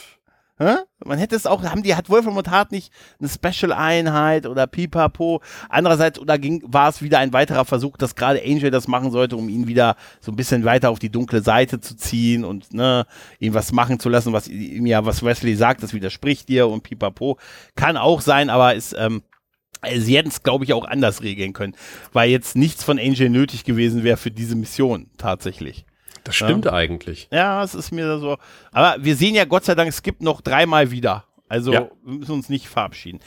Hä? Man hätte es auch, haben die, hat Wolfram und Hart nicht eine Special-Einheit oder Pipapo? Andererseits, oder ging, war es wieder ein weiterer Versuch, dass gerade Angel das machen sollte, um ihn wieder so ein bisschen weiter auf die dunkle Seite zu ziehen und, ne, ihn was machen zu lassen, was ihm ja, was Wesley sagt, das widerspricht dir und Pipapo. Kann auch sein, aber ist, ähm, Sie hätten es, glaube ich, auch anders regeln können, weil jetzt nichts von Angel nötig gewesen wäre für diese Mission tatsächlich. Das stimmt eigentlich. Ja, es ist mir so. Aber wir sehen ja Gott sei Dank Skip noch dreimal wieder. Also Ja. wir müssen uns nicht verabschieden.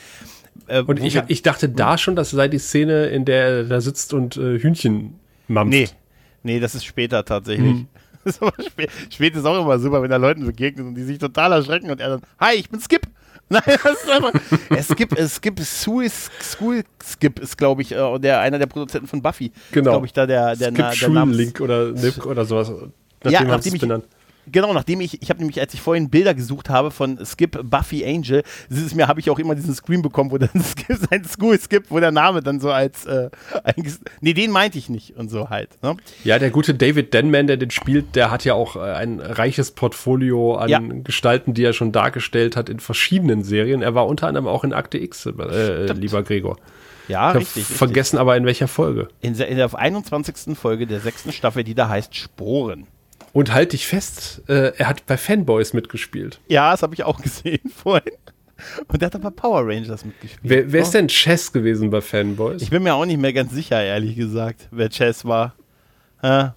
Äh, Und ich, ich dachte da schon, das sei die Szene, in der er da sitzt und äh, Hühnchen mampft. nee, nee, das ist später tatsächlich. Hm. Spät, spät ist auch immer super, wenn er Leuten begegnet und die sich total erschrecken und er dann, hi, ich bin Skip. Nein, das ist einfach. Es gibt, es gibt School, School Skip ist, glaube ich, äh, der, einer der Produzenten von Buffy. Genau. Glaube ich, da der, der, Skip Na- der Schullink oder Nip oder sowas. Ja, Nachdem nachdem hat's ich- benannt. Genau, nachdem ich, ich habe nämlich, als ich vorhin Bilder gesucht habe von Skip Buffy Angel, ist mir, habe ich auch immer diesen Screen bekommen, wo dann Skip, sein School Skip, wo der Name dann so als, äh, nee, den meinte ich nicht und so halt. Ne? Ja, der gute David Denman, der den spielt, der hat ja auch äh, ein reiches Portfolio an Ja. Gestalten, die er schon dargestellt hat in verschiedenen Serien. Er war unter anderem auch in Akte X, äh, lieber Gregor. Ja, Ich richtig. richtig. vergessen aber in welcher Folge. In, der- in der 21. Folge der sechsten Staffel, die da heißt Sporen. Und halt dich fest, äh, er hat bei Fanboys mitgespielt. Ja, das habe ich auch gesehen vorhin. Und der hat aber Power Rangers mitgespielt. Wer, wer Oh. ist denn Chess gewesen bei Fanboys? Ich bin mir auch nicht mehr ganz sicher, ehrlich gesagt, wer Chess war. Äh,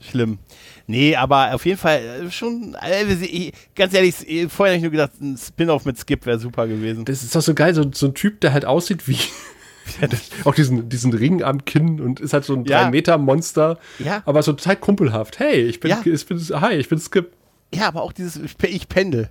schlimm. Nee, aber auf jeden Fall äh, schon, äh, ganz ehrlich, vorher habe ich nur gedacht, ein Spin-off mit Skip wäre super gewesen. das ist doch so geil, so, so ein Typ, der halt aussieht wie. auch diesen, diesen Ring am Kinn und ist halt so ein Ja. 3-Meter-Monster, Ja. aber so total kumpelhaft. Hey, ich bin, Ja. ich bin, hi, ich bin Skip. Ja, aber auch dieses, ich pe- ich pendel.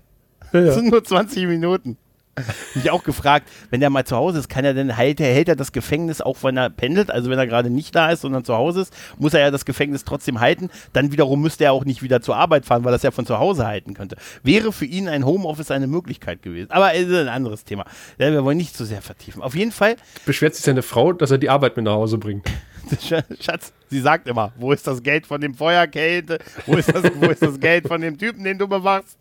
Ja, Das ja. sind nur 20 Minuten. Mich auch gefragt, wenn der mal zu Hause ist, kann er denn, hält er, hält er das Gefängnis auch, wenn er pendelt, also wenn er gerade nicht da ist, sondern zu Hause ist, muss er ja das Gefängnis trotzdem halten. Dann wiederum müsste er auch nicht wieder zur Arbeit fahren, weil er es ja von zu Hause halten könnte. Wäre für ihn ein Homeoffice eine Möglichkeit gewesen. Aber es ist ein anderes Thema. Wir wollen nicht zu sehr vertiefen. Auf jeden Fall, Beschwert sich seine Frau, dass er die Arbeit mit nach Hause bringt. Sch- Schatz, sie sagt immer, wo ist das Geld von dem Feuerkälte? Wo ist das, wo ist das Geld von dem Typen, den du bewachst?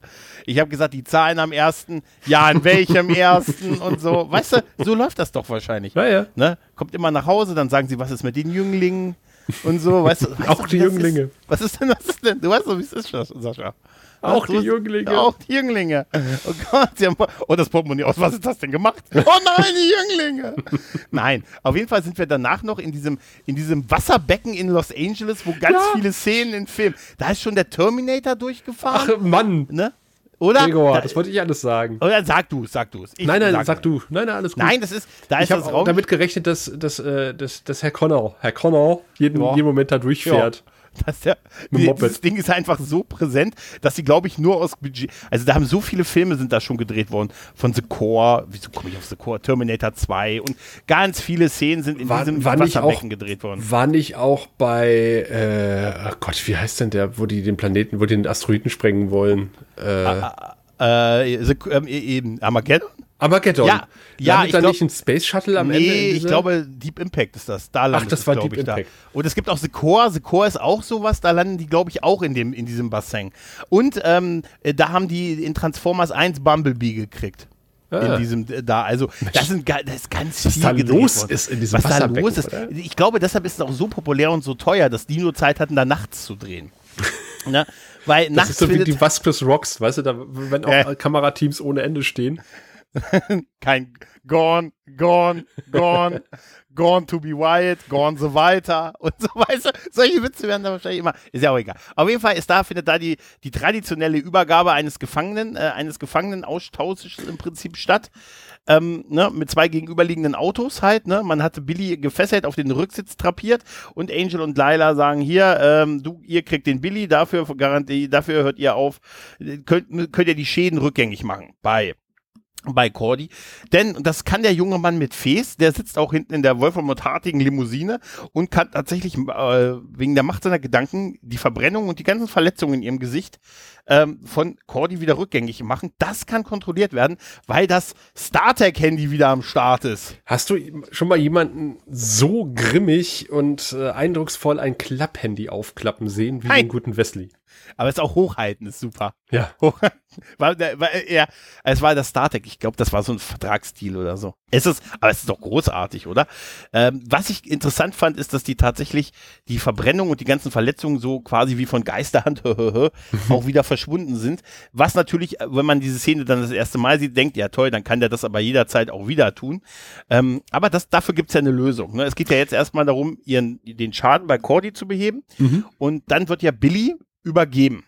Ich habe gesagt, die Zahlen am ersten, ja, an welchem ersten und so. Weißt du, so läuft das doch wahrscheinlich. Ja, ja. Ne? Kommt immer nach Hause, dann sagen sie, was ist mit den Jünglingen und so. Weißt du, weißt Auch du, die das Jünglinge. Ist? Was ist denn, was ist denn? Du weißt doch, wie es ist, Sascha. Auch die Jünglinge. Auch die Jünglinge. Oh Gott, sie haben, oh, das Portemonnaie aus. Was ist das denn gemacht? Oh nein, die Jünglinge. Nein, auf jeden Fall sind wir danach noch in diesem, in diesem Wasserbecken in Los Angeles, wo ganz Ja. viele Szenen im Film. Da ist schon der Terminator durchgefahren. Ach, Mann. ne? Oder? Gregor, da, das wollte ich alles sagen. oder sag du, sag du es. Nein, nein, sag sag du. Nein, nein, alles gut. Nein, das ist, da ich ist das habe Raum. damit gerechnet, dass, dass, äh, dass, dass Herr Connor, Herr Connor jeden, Ja. jeden Moment da durchfährt. dass der, die, das Ding ist einfach so präsent, dass sie, glaube ich, nur aus Budget, also da haben so viele Filme sind da schon gedreht worden, von The Core, wieso komme ich auf The Core, Terminator 2 und ganz viele Szenen sind in war, diesem war Wasserbecken auch, gedreht worden. War nicht auch bei, äh, oh Gott, wie heißt denn der, wo die den Planeten, wo die den Asteroiden sprengen wollen? Äh, ah, ah, äh, the, ähm, Armageddon? Armageddon. Ja, ja ich da nicht ein Space Shuttle am nee, Ende? Nee, ich glaube Deep Impact ist das. Da Ach, das war Deep Impact. Da. Und es gibt auch The Core. The Core ist auch sowas. Da landen die, glaube ich, auch in dem in diesem Bassin. Und ähm, äh, da haben die in Transformers 1 Bumblebee gekriegt. Ah. In diesem äh, da, also das sind das ist ganz was viel da los worden. ist in diesem Was da los ist. Oder? Ich glaube, deshalb ist es auch so populär und so teuer, dass die nur Zeit hatten, da nachts zu drehen. Ne? Weil das nachts ist so wie die Was plus Rocks, weißt du, da, wenn auch äh. Kamerateams ohne Ende stehen. Kein Gone, Gone, Gone, Gone to be Wild, Gone so weiter und so weiter. Solche Witze werden da wahrscheinlich immer. Ist ja auch egal. Auf jeden Fall ist da, findet da die, die traditionelle Übergabe eines Gefangenen, äh, eines Gefangenenaustauschs im Prinzip statt. Ähm, ne, mit zwei gegenüberliegenden Autos halt. Ne? Man hatte Billy gefesselt auf den Rücksitz trapiert und Angel und Lila sagen hier, ähm, du, ihr kriegt den Billy, dafür Garantie, dafür hört ihr auf, könnt, könnt ihr die Schäden rückgängig machen. Bei bei Cordy. Denn das kann der junge Mann mit Fes, der sitzt auch hinten in der Wolfram und Hartigen Limousine und kann tatsächlich äh, wegen der Macht seiner Gedanken die Verbrennung und die ganzen Verletzungen in ihrem Gesicht ähm, von Cordy wieder rückgängig machen. Das kann kontrolliert werden, weil das StarTech-Handy wieder am Start ist. Hast du schon mal jemanden so grimmig und äh, eindrucksvoll ein Klapphandy aufklappen sehen wie Nein. den guten Wesley? Aber es ist auch hochhalten, ist super. Ja. war, war, er, es war das StarTech. Ich glaube, das war so ein Vertragsstil oder so. Es ist, aber es ist doch großartig, oder? Ähm, was ich interessant fand, ist, dass die tatsächlich die Verbrennung und die ganzen Verletzungen so quasi wie von Geisterhand auch wieder verschwunden sind. Was natürlich, wenn man diese Szene dann das erste Mal sieht, denkt, ja toll, dann kann der das aber jederzeit auch wieder tun. Ähm, aber das, dafür gibt es ja eine Lösung. Ne? Es geht ja jetzt erstmal darum, ihren, den Schaden bei Cordy zu beheben. Mhm. Und dann wird ja Billy übergeben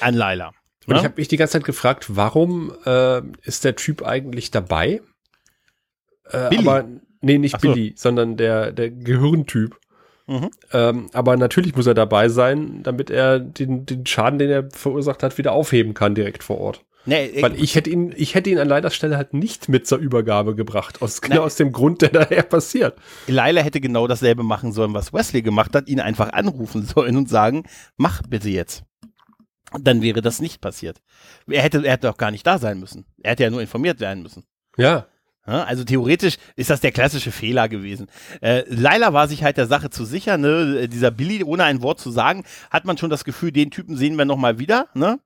an Laila. Und ja? ich habe mich die ganze Zeit gefragt, warum äh, ist der Typ eigentlich dabei? Äh, Billy. Aber, nee, nicht so. Billy, sondern der, der Gehirntyp. Mhm. Ähm, aber natürlich muss er dabei sein, damit er den, den Schaden, den er verursacht hat, wieder aufheben kann direkt vor Ort. Nee, Weil ich hätte ihn, ich hätte ihn an Leilas Stelle halt nicht mit zur Übergabe gebracht. Aus, genau aus dem Grund, der daher passiert. Leila hätte genau dasselbe machen sollen, was Wesley gemacht hat, ihn einfach anrufen sollen und sagen, mach bitte jetzt. Dann wäre das nicht passiert. Er hätte, er hätte auch gar nicht da sein müssen. Er hätte ja nur informiert werden müssen. Ja. Also theoretisch ist das der klassische Fehler gewesen. Äh, Laila war sich halt der Sache zu sicher, ne? Dieser Billy, ohne ein Wort zu sagen, hat man schon das Gefühl, den Typen sehen wir nochmal wieder, ne?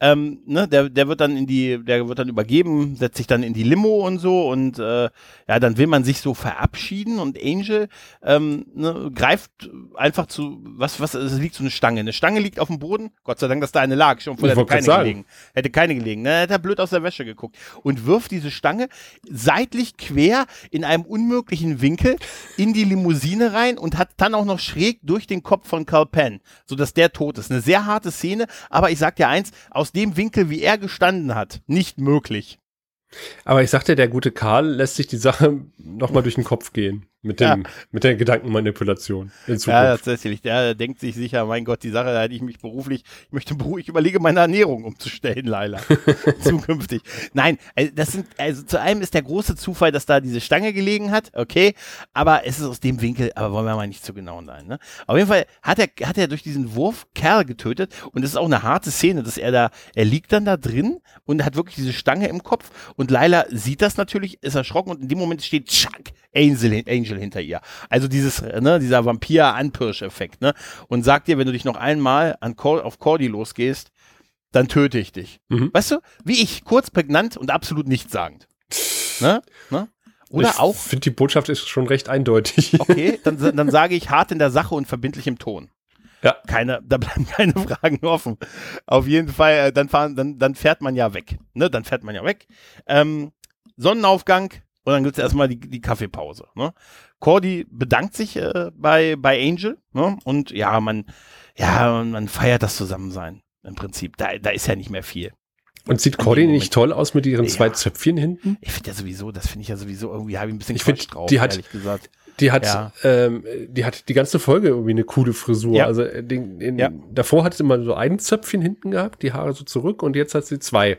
Ähm, ne, der, der wird dann in die, der wird dann übergeben, setzt sich dann in die Limo und so und äh, ja, dann will man sich so verabschieden und Angel ähm, ne, greift einfach zu, was, was, es liegt so eine Stange. Eine Stange liegt auf dem Boden, Gott sei Dank, dass da eine lag, schon vorher hätte keine sagen. gelegen. Hätte keine gelegen. Ne, hätte er blöd aus der Wäsche geguckt und wirft diese Stange seitlich quer in einem unmöglichen Winkel in die Limousine rein und hat dann auch noch schräg durch den Kopf von Carl Penn, sodass der tot ist. Eine sehr harte Szene, aber ich sag dir eins, aus aus dem Winkel, wie er gestanden hat, nicht möglich. Aber ich sagte, der gute Karl lässt sich die Sache nochmal durch den Kopf gehen. Mit, dem, ja. mit der Gedankenmanipulation in Zukunft. Ja, tatsächlich. Der denkt sich sicher, mein Gott, die Sache, da hätte ich mich beruflich, ich möchte ich überlege, meine Ernährung umzustellen, Leila. Zukünftig. Nein, also das sind, also zu einem ist der große Zufall, dass da diese Stange gelegen hat, okay, aber es ist aus dem Winkel, aber wollen wir mal nicht zu genau sein, ne? Auf jeden Fall hat er, hat er durch diesen Wurf Kerl getötet und es ist auch eine harte Szene, dass er da, er liegt dann da drin und hat wirklich diese Stange im Kopf und Leila sieht das natürlich, ist erschrocken und in dem Moment steht, tschack, Angel, Angel hinter ihr. Also dieses, ne, dieser Vampir-Anpirsch-Effekt, ne? Und sagt dir, wenn du dich noch einmal an Cor auf Cordy losgehst, dann töte ich dich. Mhm. Weißt du? Wie ich, kurz, prägnant und absolut nichtssagend. Ne? Ne? Oder ich auch. Ich finde, die Botschaft ist schon recht eindeutig. Okay, dann, dann sage ich hart in der Sache und verbindlich im Ton. Ja. Keine, da bleiben keine Fragen offen. Auf jeden Fall, äh, dann, fahren, dann, dann fährt man ja weg. Ne? Dann fährt man ja weg. Ähm, Sonnenaufgang, und dann gibt es erstmal die, die Kaffeepause. Ne? Cordy bedankt sich äh, bei, bei Angel ne? und ja, man, ja, man feiert das Zusammensein im Prinzip. Da, da ist ja nicht mehr viel. Und sieht Cordy nicht toll aus mit ihren ja. zwei Zöpfchen hinten? Ich finde ja sowieso, das finde ich ja sowieso irgendwie, habe ich ein bisschen ich find, drauf, die hat, gesagt. Die hat, ja. ähm, die hat die ganze Folge irgendwie eine coole Frisur. Ja. Also äh, den, den, davor hat sie immer so ein Zöpfchen hinten gehabt, die Haare so zurück und jetzt hat sie zwei.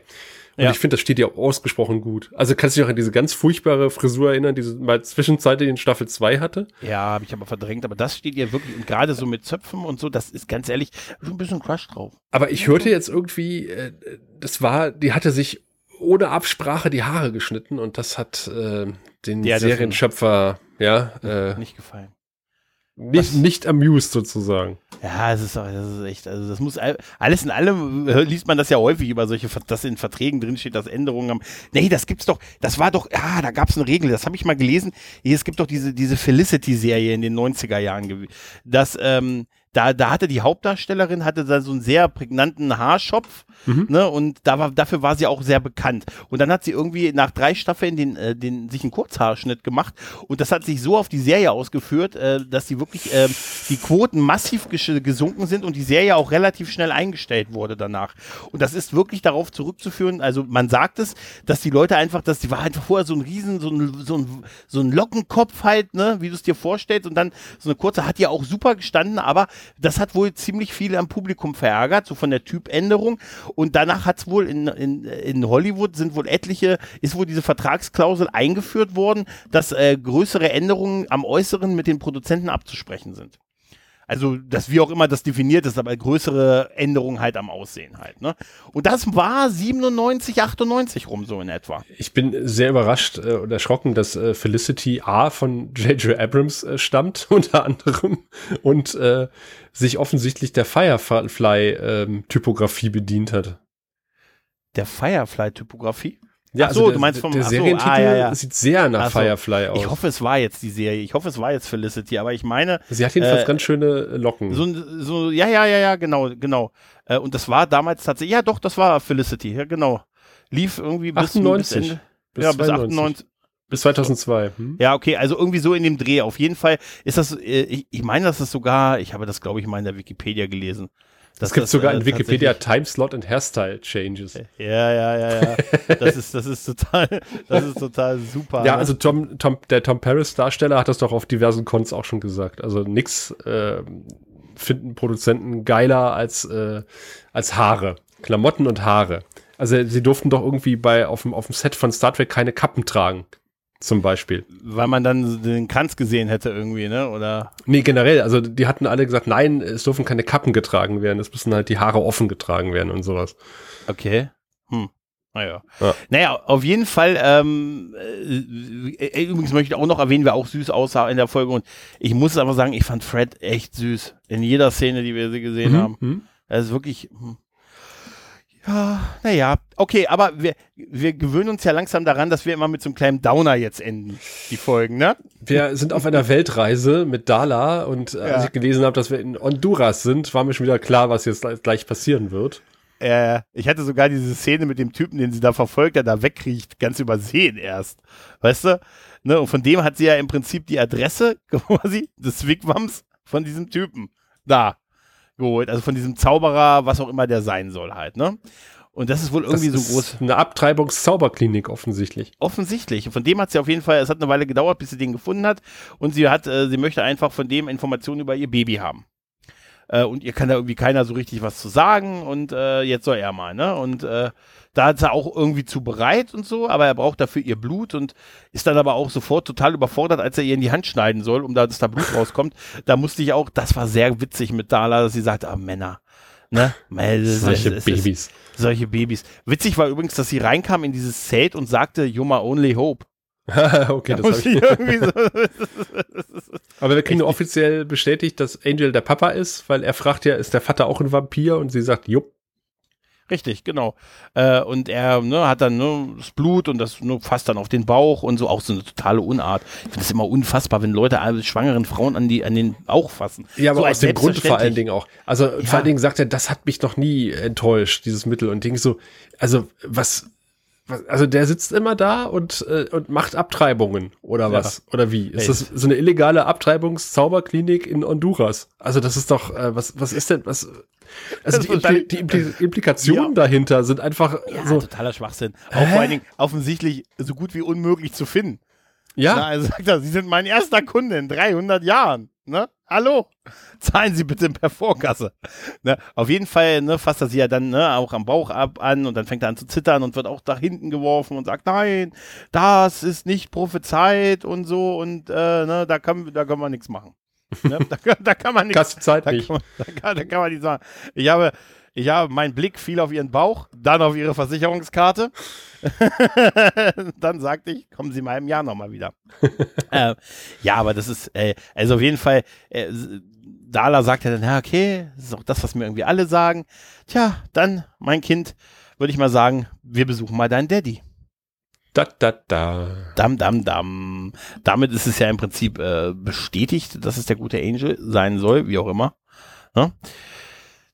Und ja. ich finde, das steht ihr ausgesprochen gut. Also kannst du dich auch an diese ganz furchtbare Frisur erinnern, die sie mal zwischenzeitlich in Staffel 2 hatte? Ja, habe ich aber verdrängt. Aber das steht ihr wirklich, und gerade so mit Zöpfen und so, das ist ganz ehrlich schon ein bisschen Crush drauf. Aber ich hörte jetzt irgendwie, äh, das war, die hatte sich ohne Absprache die Haare geschnitten und das hat äh, den ja, Serienschöpfer ja äh, nicht gefallen. Nicht, nicht amused sozusagen. Ja, es ist, das ist echt, also das muss, alles in allem äh, liest man das ja häufig über solche, dass in Verträgen drinsteht, dass Änderungen haben. Nee, das gibt's doch, das war doch, ja, da gab's eine Regel, das habe ich mal gelesen. Es gibt doch diese, diese Felicity-Serie in den 90er Jahren, dass, ähm, da, da hatte die Hauptdarstellerin hatte da so einen sehr prägnanten Haarschopf, mhm. ne, und da war, dafür war sie auch sehr bekannt. Und dann hat sie irgendwie nach drei Staffeln den, äh, den, sich einen Kurzhaarschnitt gemacht und das hat sich so auf die Serie ausgeführt, äh, dass sie wirklich, äh, die Quoten massiv gesunken sind und die Serie auch relativ schnell eingestellt wurde danach. Und das ist wirklich darauf zurückzuführen, also man sagt es, dass die Leute einfach, dass die war einfach vorher so ein Riesen, so ein, so ein, so ein Lockenkopf halt, ne, wie du es dir vorstellst und dann so eine kurze, hat ja auch super gestanden, aber das hat wohl ziemlich viele am Publikum verärgert, so von der Typänderung. Und danach hat es wohl in, in, in Hollywood sind wohl etliche, ist wohl diese Vertragsklausel eingeführt worden, dass äh, größere Änderungen am Äußeren mit den Produzenten abzusprechen sind. Also, dass wie auch immer das definiert ist, aber größere Änderungen halt am Aussehen halt, ne? Und das war 97, 98 rum so in etwa. Ich bin sehr überrascht äh, und erschrocken, dass äh, Felicity A von J.J. Abrams äh, stammt, unter anderem, und äh, sich offensichtlich der Firefly-Typografie ähm, bedient hat. Der Firefly-Typografie? Ja, so, also du meinst vom der Serientitel ah, ja, ja. sieht sehr nach so, Firefly aus. Ich hoffe, es war jetzt die Serie. Ich hoffe, es war jetzt Felicity, aber ich meine. Sie hat jedenfalls äh, ganz schöne Locken. So, so, ja, ja, ja, ja, genau, genau. Äh, und das war damals tatsächlich, ja, doch, das war Felicity, ja, genau. Lief irgendwie bis 98. Bis, Ende, bis ja, bis 98. Bis 2002. Hm? Ja, okay, also irgendwie so in dem Dreh. Auf jeden Fall ist das, äh, ich, ich meine, das ist sogar, ich habe das, glaube ich, mal in der Wikipedia gelesen. Das gibt sogar äh, in Wikipedia Timeslot and Hairstyle Changes. Ja, ja, ja, ja. Das ist, das ist total, das ist total super. Ja, ne? also Tom, Tom, der Tom Paris Darsteller hat das doch auf diversen Cons auch schon gesagt. Also nix äh, finden Produzenten geiler als, äh, als Haare. Klamotten und Haare. Also sie durften doch irgendwie bei auf dem, auf dem Set von Star Trek keine Kappen tragen. Zum Beispiel. Weil man dann den Kranz gesehen hätte irgendwie, ne? Oder? Nee, generell. Also die hatten alle gesagt, nein, es dürfen keine Kappen getragen werden. Es müssen halt die Haare offen getragen werden und sowas. Okay. Hm. Naja. Ja. Naja, auf jeden Fall, ähm, äh, äh, übrigens möchte ich auch noch erwähnen, wer auch süß aussah in der Folge. Und ich muss aber sagen, ich fand Fred echt süß. In jeder Szene, die wir sie gesehen mhm. haben. Mhm. Er ist wirklich, hm. Ja, naja, okay, aber wir, wir gewöhnen uns ja langsam daran, dass wir immer mit so einem kleinen Downer jetzt enden, die Folgen, ne? Wir sind auf einer Weltreise mit Dala und äh, ja. als ich gelesen habe, dass wir in Honduras sind, war mir schon wieder klar, was jetzt gleich passieren wird. Äh, ich hatte sogar diese Szene mit dem Typen, den sie da verfolgt, der da wegkriecht, ganz übersehen erst. Weißt du? Ne? Und von dem hat sie ja im Prinzip die Adresse quasi des Wigwams von diesem Typen. Da geholt. Also von diesem Zauberer, was auch immer der sein soll halt, ne? Und das ist wohl irgendwie das so groß. Eine Abtreibungszauberklinik offensichtlich. Offensichtlich. Von dem hat sie auf jeden Fall, es hat eine Weile gedauert, bis sie den gefunden hat. Und sie hat, äh, sie möchte einfach von dem Informationen über ihr Baby haben. Äh, und ihr kann da irgendwie keiner so richtig was zu sagen. Und äh, jetzt soll er mal, ne? Und äh, da ist er auch irgendwie zu bereit und so, aber er braucht dafür ihr Blut und ist dann aber auch sofort total überfordert, als er ihr in die Hand schneiden soll, um da, dass da Blut rauskommt. Da musste ich auch, das war sehr witzig mit Dala, dass sie sagt, ah, Männer. Ne? solche es, es, Babys. Es, solche Babys. Witzig war übrigens, dass sie reinkam in dieses Zelt und sagte, You're my only hope. okay, da das ich irgendwie so Aber wir kriegen nur offiziell bestätigt, dass Angel der Papa ist, weil er fragt ja, ist der Vater auch ein Vampir? Und sie sagt, jupp. Richtig, genau. Äh, und er ne, hat dann ne, das Blut und das ne, fasst dann auf den Bauch und so auch so eine totale Unart. Ich finde das immer unfassbar, wenn Leute alle schwangeren Frauen an die an den Bauch fassen. Ja, aber so aus dem Grund vor allen Dingen auch. Also ja. vor allen Dingen sagt er, das hat mich noch nie enttäuscht, dieses Mittel und Ding so. Also was also der sitzt immer da und, äh, und macht Abtreibungen oder was? Ja. Oder wie? Ist das so eine illegale Abtreibungszauberklinik in Honduras? Also das ist doch, äh, was, was ist denn, was? Also die, Impli die Impli Implikationen ja. dahinter sind einfach ja, so. totaler Schwachsinn. Auch vor allen Dingen offensichtlich so gut wie unmöglich zu finden. Ja. Na, also sagt er, Sie sind mein erster Kunde in 300 Jahren. Ne? Hallo, zahlen Sie bitte per Vorkasse. Ne? Auf jeden Fall ne, fasst er sie ja dann ne, auch am Bauch ab an und dann fängt er an zu zittern und wird auch nach hinten geworfen und sagt, nein, das ist nicht prophezeit und so und äh, ne, da, kann, da kann man nichts machen. Ne? Da, kann- da kann man nichts Zeit da man, da, kann, da kann man nicht sagen. Ich habe, ich habe, mein Blick fiel auf ihren Bauch, dann auf ihre Versicherungskarte. dann sagte ich, kommen Sie mal im Jahr nochmal wieder. äh, ja, aber das ist, äh, also auf jeden Fall, äh, Dala sagt ja dann, ja, okay, das ist auch das, was mir irgendwie alle sagen. Tja, dann, mein Kind, würde ich mal sagen, wir besuchen mal deinen Daddy. Da, da, da. Dam, dam, dam. Damit ist es ja im Prinzip äh, bestätigt, dass es der gute Angel sein soll, wie auch immer. Ne?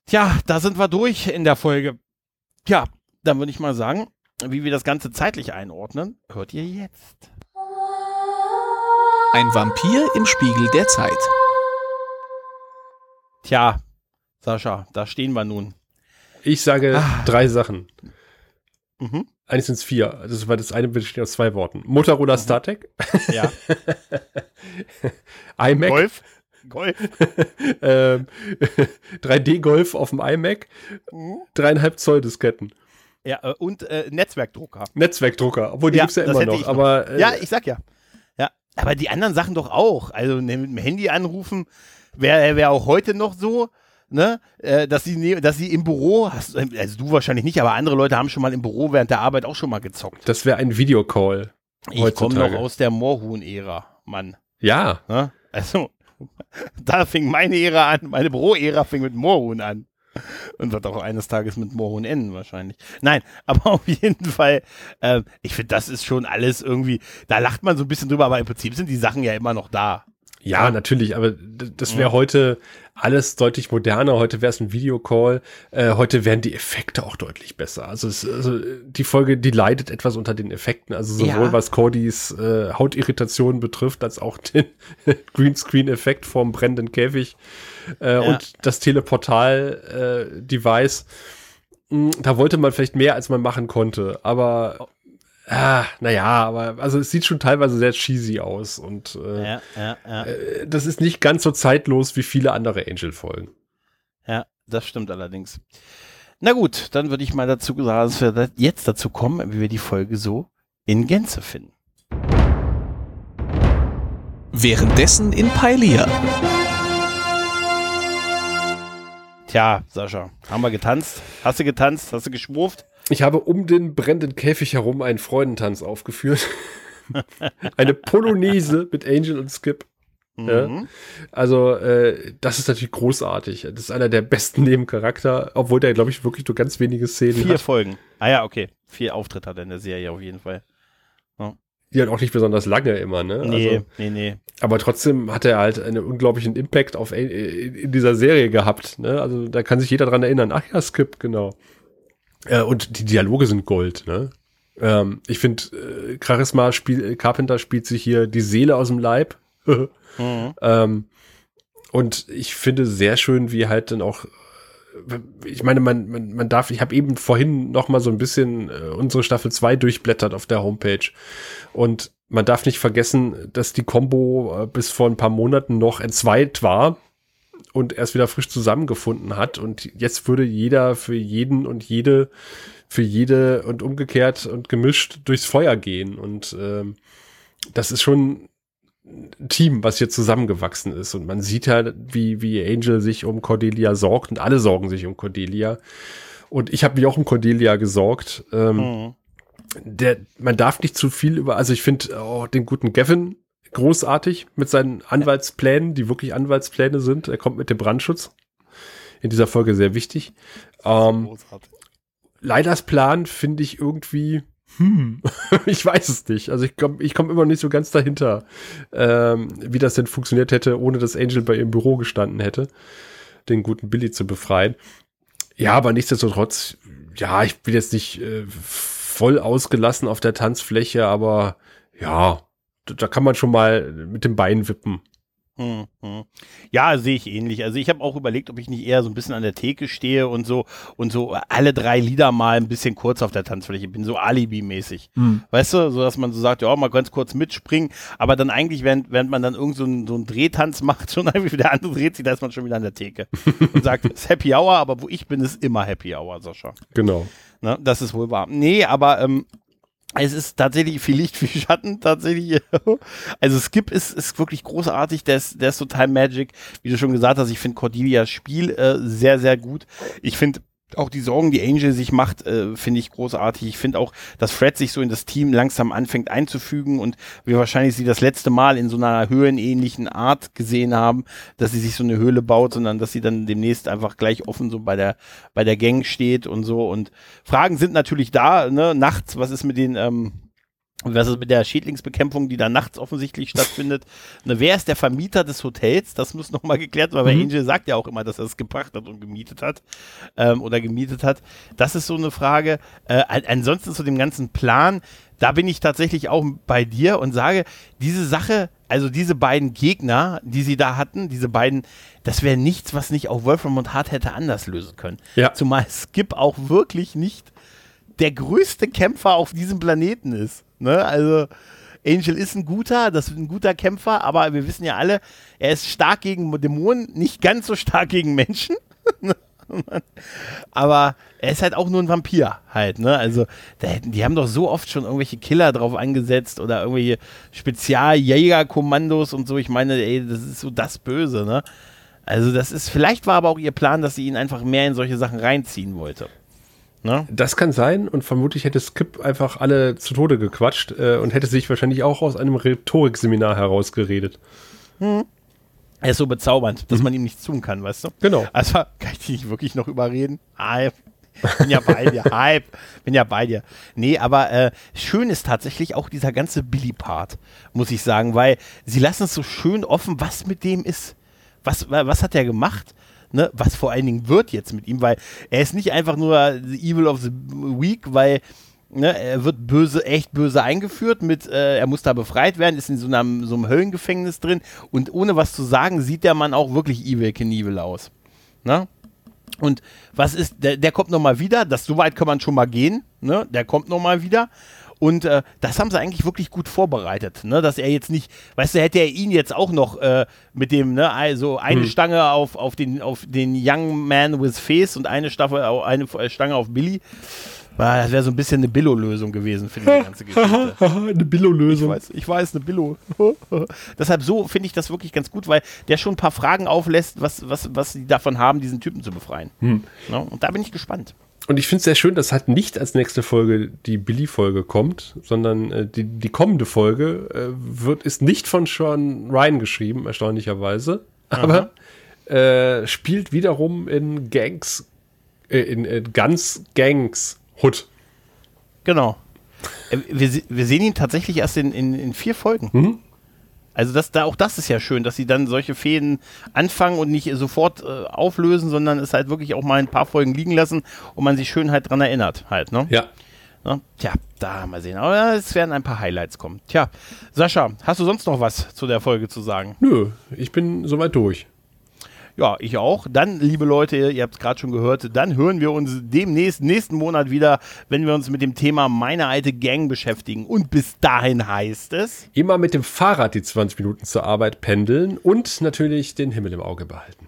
Tja, da sind wir durch in der Folge. Tja, dann würde ich mal sagen, wie wir das Ganze zeitlich einordnen, hört ihr jetzt. Ein Vampir im Spiegel der Zeit. Tja, Sascha, da stehen wir nun. Ich sage Ah. drei Sachen. Mhm. Eigentlich sind es vier. Das war das eine besteht aus zwei Worten. Motorola StarTech, Ja, iMac, Golf. Golf. ähm, 3D-Golf auf dem iMac, Mhm. dreieinhalb Zoll Disketten. Ja, äh, und äh, Netzwerkdrucker. Netzwerkdrucker, obwohl die Ja, gibt's ja das immer noch. Aber äh, Ja, ich sag ja. Ja, aber die anderen Sachen doch auch. Also ne, mit dem Handy anrufen wäre wär auch heute noch so, ne, äh, dass sie ne, dass sie im Büro, hast, also du wahrscheinlich nicht, aber andere Leute haben schon mal im Büro während der Arbeit auch schon mal gezockt. das wäre ein Videocall. Ich komme noch aus der Moorhuhn-Ära, Mann. Ja, Ne? Also, da fing meine Ära an, meine Büro-Ära fing mit Moorhuhn an. Und wird auch eines Tages mit Moorhuhn enden wahrscheinlich. Nein, aber auf jeden Fall, ähm, ich finde, das ist schon alles irgendwie, da lacht man so ein bisschen drüber, aber im Prinzip sind die Sachen ja immer noch da. Ja, Ja. natürlich, aber das wäre Ja. heute alles deutlich moderner. Heute wäre es ein Videocall. Äh, heute wären die Effekte auch deutlich besser. Also, es, also die Folge, die leidet etwas unter den Effekten. Also sowohl Ja. was Cordys äh, Hautirritationen betrifft, als auch den Greenscreen-Effekt vom brennenden Käfig äh, und das Teleportal-Device. Mm, da wollte man vielleicht mehr, als man machen konnte. Aber ah, naja, aber also es sieht schon teilweise sehr cheesy aus und äh, Ja, ja, ja. äh, das ist nicht ganz so zeitlos wie viele andere Angel-Folgen. Ja, das stimmt allerdings. Na gut, dann würde ich mal dazu sagen, dass wir jetzt dazu kommen, wie wir die Folge so in Gänze finden. Währenddessen in Pailia. Tja, Sascha, haben wir getanzt? Hast du getanzt? Hast du geschwurft? Ich habe um den brennenden Käfig herum einen Freudentanz aufgeführt. Eine Polonaise mit Angel und Skip. Ja. Mhm. Also, äh, das ist natürlich großartig. Das ist einer der besten Nebencharakter, obwohl der, glaube ich, wirklich nur ganz wenige Szenen Vier hat, Folgen. Ah ja, okay. Vier Auftritte hat er in der Serie auf jeden Fall. die halt auch nicht besonders lange immer, ne? Nee, Also, nee, nee. aber trotzdem hat er halt einen unglaublichen Impact auf in dieser Serie gehabt, ne? Also, da kann sich jeder dran erinnern. Ach ja, Skip, genau. Äh, und die Dialoge sind Gold, ne? Ähm, ich finde, äh, Charisma spiel, Carpenter spielt sich hier die Seele aus dem Leib. Mhm. Ähm, und ich finde sehr schön, wie halt dann auch, äh, ich meine, man, man, man darf, ich habe eben vorhin noch mal so ein bisschen äh, unsere Staffel 2 durchblättert auf der Homepage. Und man darf nicht vergessen, dass die Combo äh, bis vor ein paar Monaten noch entzweit war und erst wieder frisch zusammengefunden hat. Und jetzt würde jeder für jeden und jede, für jede und umgekehrt und gemischt durchs Feuer gehen. Und ähm, das ist schon ein Team, was hier zusammengewachsen ist. Und man sieht ja, wie, wie Angel sich um Cordelia sorgt und alle sorgen sich um Cordelia. Und ich habe mich auch um Cordelia gesorgt. Ähm, Mhm. der, man darf nicht zu viel über, also ich finde auch den guten Gavin großartig mit seinen Anwaltsplänen, die wirklich Anwaltspläne sind. Er kommt mit dem Brandschutz. In dieser Folge sehr wichtig. Ähm, Großartig. Leiders Plan finde ich irgendwie, hm, ich weiß es nicht. Also ich komme ich komm immer nicht so ganz dahinter, ähm, wie das denn funktioniert hätte, ohne dass Angel bei ihrem Büro gestanden hätte, den guten Billy zu befreien. Ja, aber nichtsdestotrotz, ja, ich bin jetzt nicht äh, voll ausgelassen auf der Tanzfläche, aber ja, da, kann man schon mal mit dem Bein wippen. Hm, hm. Ja, sehe ich ähnlich. Also ich habe auch überlegt, ob ich nicht eher so ein bisschen an der Theke stehe und so und so alle drei Lieder mal ein bisschen kurz auf der Tanzfläche bin, so Alibi-mäßig. Hm. Weißt du, so dass man so sagt, ja, mal ganz kurz mitspringen, aber dann eigentlich, während, während man dann irgend so einen, so einen Drehtanz macht, schon irgendwie der andere dreht sich, da ist man schon wieder an der Theke und sagt, es ist Happy Hour, aber wo ich bin, ist immer Happy Hour, Sascha. Genau. Ne, das ist wohl wahr. Nee, aber ähm, es ist tatsächlich viel Licht, viel Schatten, tatsächlich. Also Skip ist, ist wirklich großartig, der ist, der ist total Magic. Wie du schon gesagt hast, ich finde Cordelias Spiel äh, sehr, sehr gut. Ich finde auch die Sorgen, die Angel sich macht, äh, finde ich großartig. Ich finde auch, dass Fred sich so in das Team langsam anfängt einzufügen und wir wahrscheinlich sie das letzte Mal in so einer höhenähnlichen Art gesehen haben, dass sie sich so eine Höhle baut, sondern dass sie dann demnächst einfach gleich offen so bei der bei der Gang steht und so. Und Fragen sind natürlich da, ne? Nachts, was ist mit den ähm, was ist mit der Schädlingsbekämpfung, die da nachts offensichtlich stattfindet? Ne, wer ist der Vermieter des Hotels? Das muss nochmal geklärt werden, weil Mhm. Angel sagt ja auch immer, dass er es gebracht hat und gemietet hat ähm, oder gemietet hat. Das ist so eine Frage. Äh, an- ansonsten zu dem ganzen Plan, da bin ich tatsächlich auch bei dir und sage, diese Sache, also diese beiden Gegner, die sie da hatten, diese beiden, das wäre nichts, was nicht auch Wolfram und Hart hätte anders lösen können. Ja. Zumal Skip auch wirklich nicht der größte Kämpfer auf diesem Planeten ist. Ne? Also Angel ist ein guter, das ist ein guter Kämpfer, aber wir wissen ja alle, er ist stark gegen Dämonen, nicht ganz so stark gegen Menschen. aber er ist halt auch nur ein Vampir halt, ne? Also, hätten, die haben doch so oft schon irgendwelche Killer drauf angesetzt oder irgendwelche Spezialjägerkommandos und so. Ich meine, ey, das ist so das Böse, ne? Also, das ist, vielleicht war aber auch ihr Plan, dass sie ihn einfach mehr in solche Sachen reinziehen wollte. Ne? Das kann sein und vermutlich hätte Skip einfach alle zu Tode gequatscht äh, und hätte sich wahrscheinlich auch aus einem Rhetorikseminar herausgeredet. Er ist so bezaubernd, dass man ihm nichts tun kann, weißt du? Genau. Also kann ich dich nicht wirklich noch überreden. Hype. Bin ja bei dir. Hype. Bin ja bei dir. Nee, aber äh, schön ist tatsächlich auch dieser ganze Billy-Part, muss ich sagen, weil sie lassen es so schön offen, was mit dem ist. Was, wa- was hat er gemacht? Ne, was vor allen Dingen wird jetzt mit ihm, weil er ist nicht einfach nur the Evil of the Week, weil ne, er wird böse, echt böse eingeführt mit, äh, er muss da befreit werden, ist in so einem, so einem Höllengefängnis drin und ohne was zu sagen, sieht der Mann auch wirklich Evil Knievel aus. Ne? Und was ist, der, der kommt nochmal wieder, das so weit kann man schon mal gehen, ne? Der kommt nochmal wieder. Und äh, das haben sie eigentlich wirklich gut vorbereitet, ne? Dass er jetzt nicht, weißt du, hätte er ihn jetzt auch noch äh, mit dem, ne, also eine Hm. Stange auf, auf, den, auf den Young Man with Face und eine, Staffel, eine Stange auf Billy. Ah, Das wäre so ein bisschen eine Billo-Lösung gewesen für diese ganze Geschichte. eine Ich Billo-Lösung. weiß, ich weiß, eine Billo. Deshalb so finde ich das wirklich ganz gut, weil der schon ein paar Fragen auflässt, was, was, was sie davon haben, diesen Typen zu befreien. Hm. Ne? Und da bin ich gespannt. Und ich finde es sehr schön, dass halt nicht als nächste Folge die Billy-Folge kommt, sondern äh, die, die kommende Folge äh, wird, ist nicht von Sean Ryan geschrieben, erstaunlicherweise, aber äh, spielt wiederum in Gangs, äh, in äh, Guns Gangs Hood. Genau. Äh, Wir, wir sehen ihn tatsächlich erst in, in, in vier Folgen. Mhm. Also das, da, auch das ist ja schön, dass sie dann solche Fäden anfangen und nicht sofort äh, auflösen, sondern es halt wirklich auch mal ein paar Folgen liegen lassen und man sich schön halt dran erinnert halt, ne? Ja. Ne? Tja, da mal sehen. Aber es werden ein paar Highlights kommen. Tja, Sascha, hast du sonst noch was zu der Folge zu sagen? Nö, ich bin soweit durch. Ja, ich auch. Dann, liebe Leute, ihr habt es gerade schon gehört, dann hören wir uns demnächst, nächsten Monat wieder, wenn wir uns mit dem Thema meine alte Gang beschäftigen. Und bis dahin heißt es. Immer mit dem Fahrrad die 20 Minuten zur Arbeit pendeln und natürlich den Himmel im Auge behalten.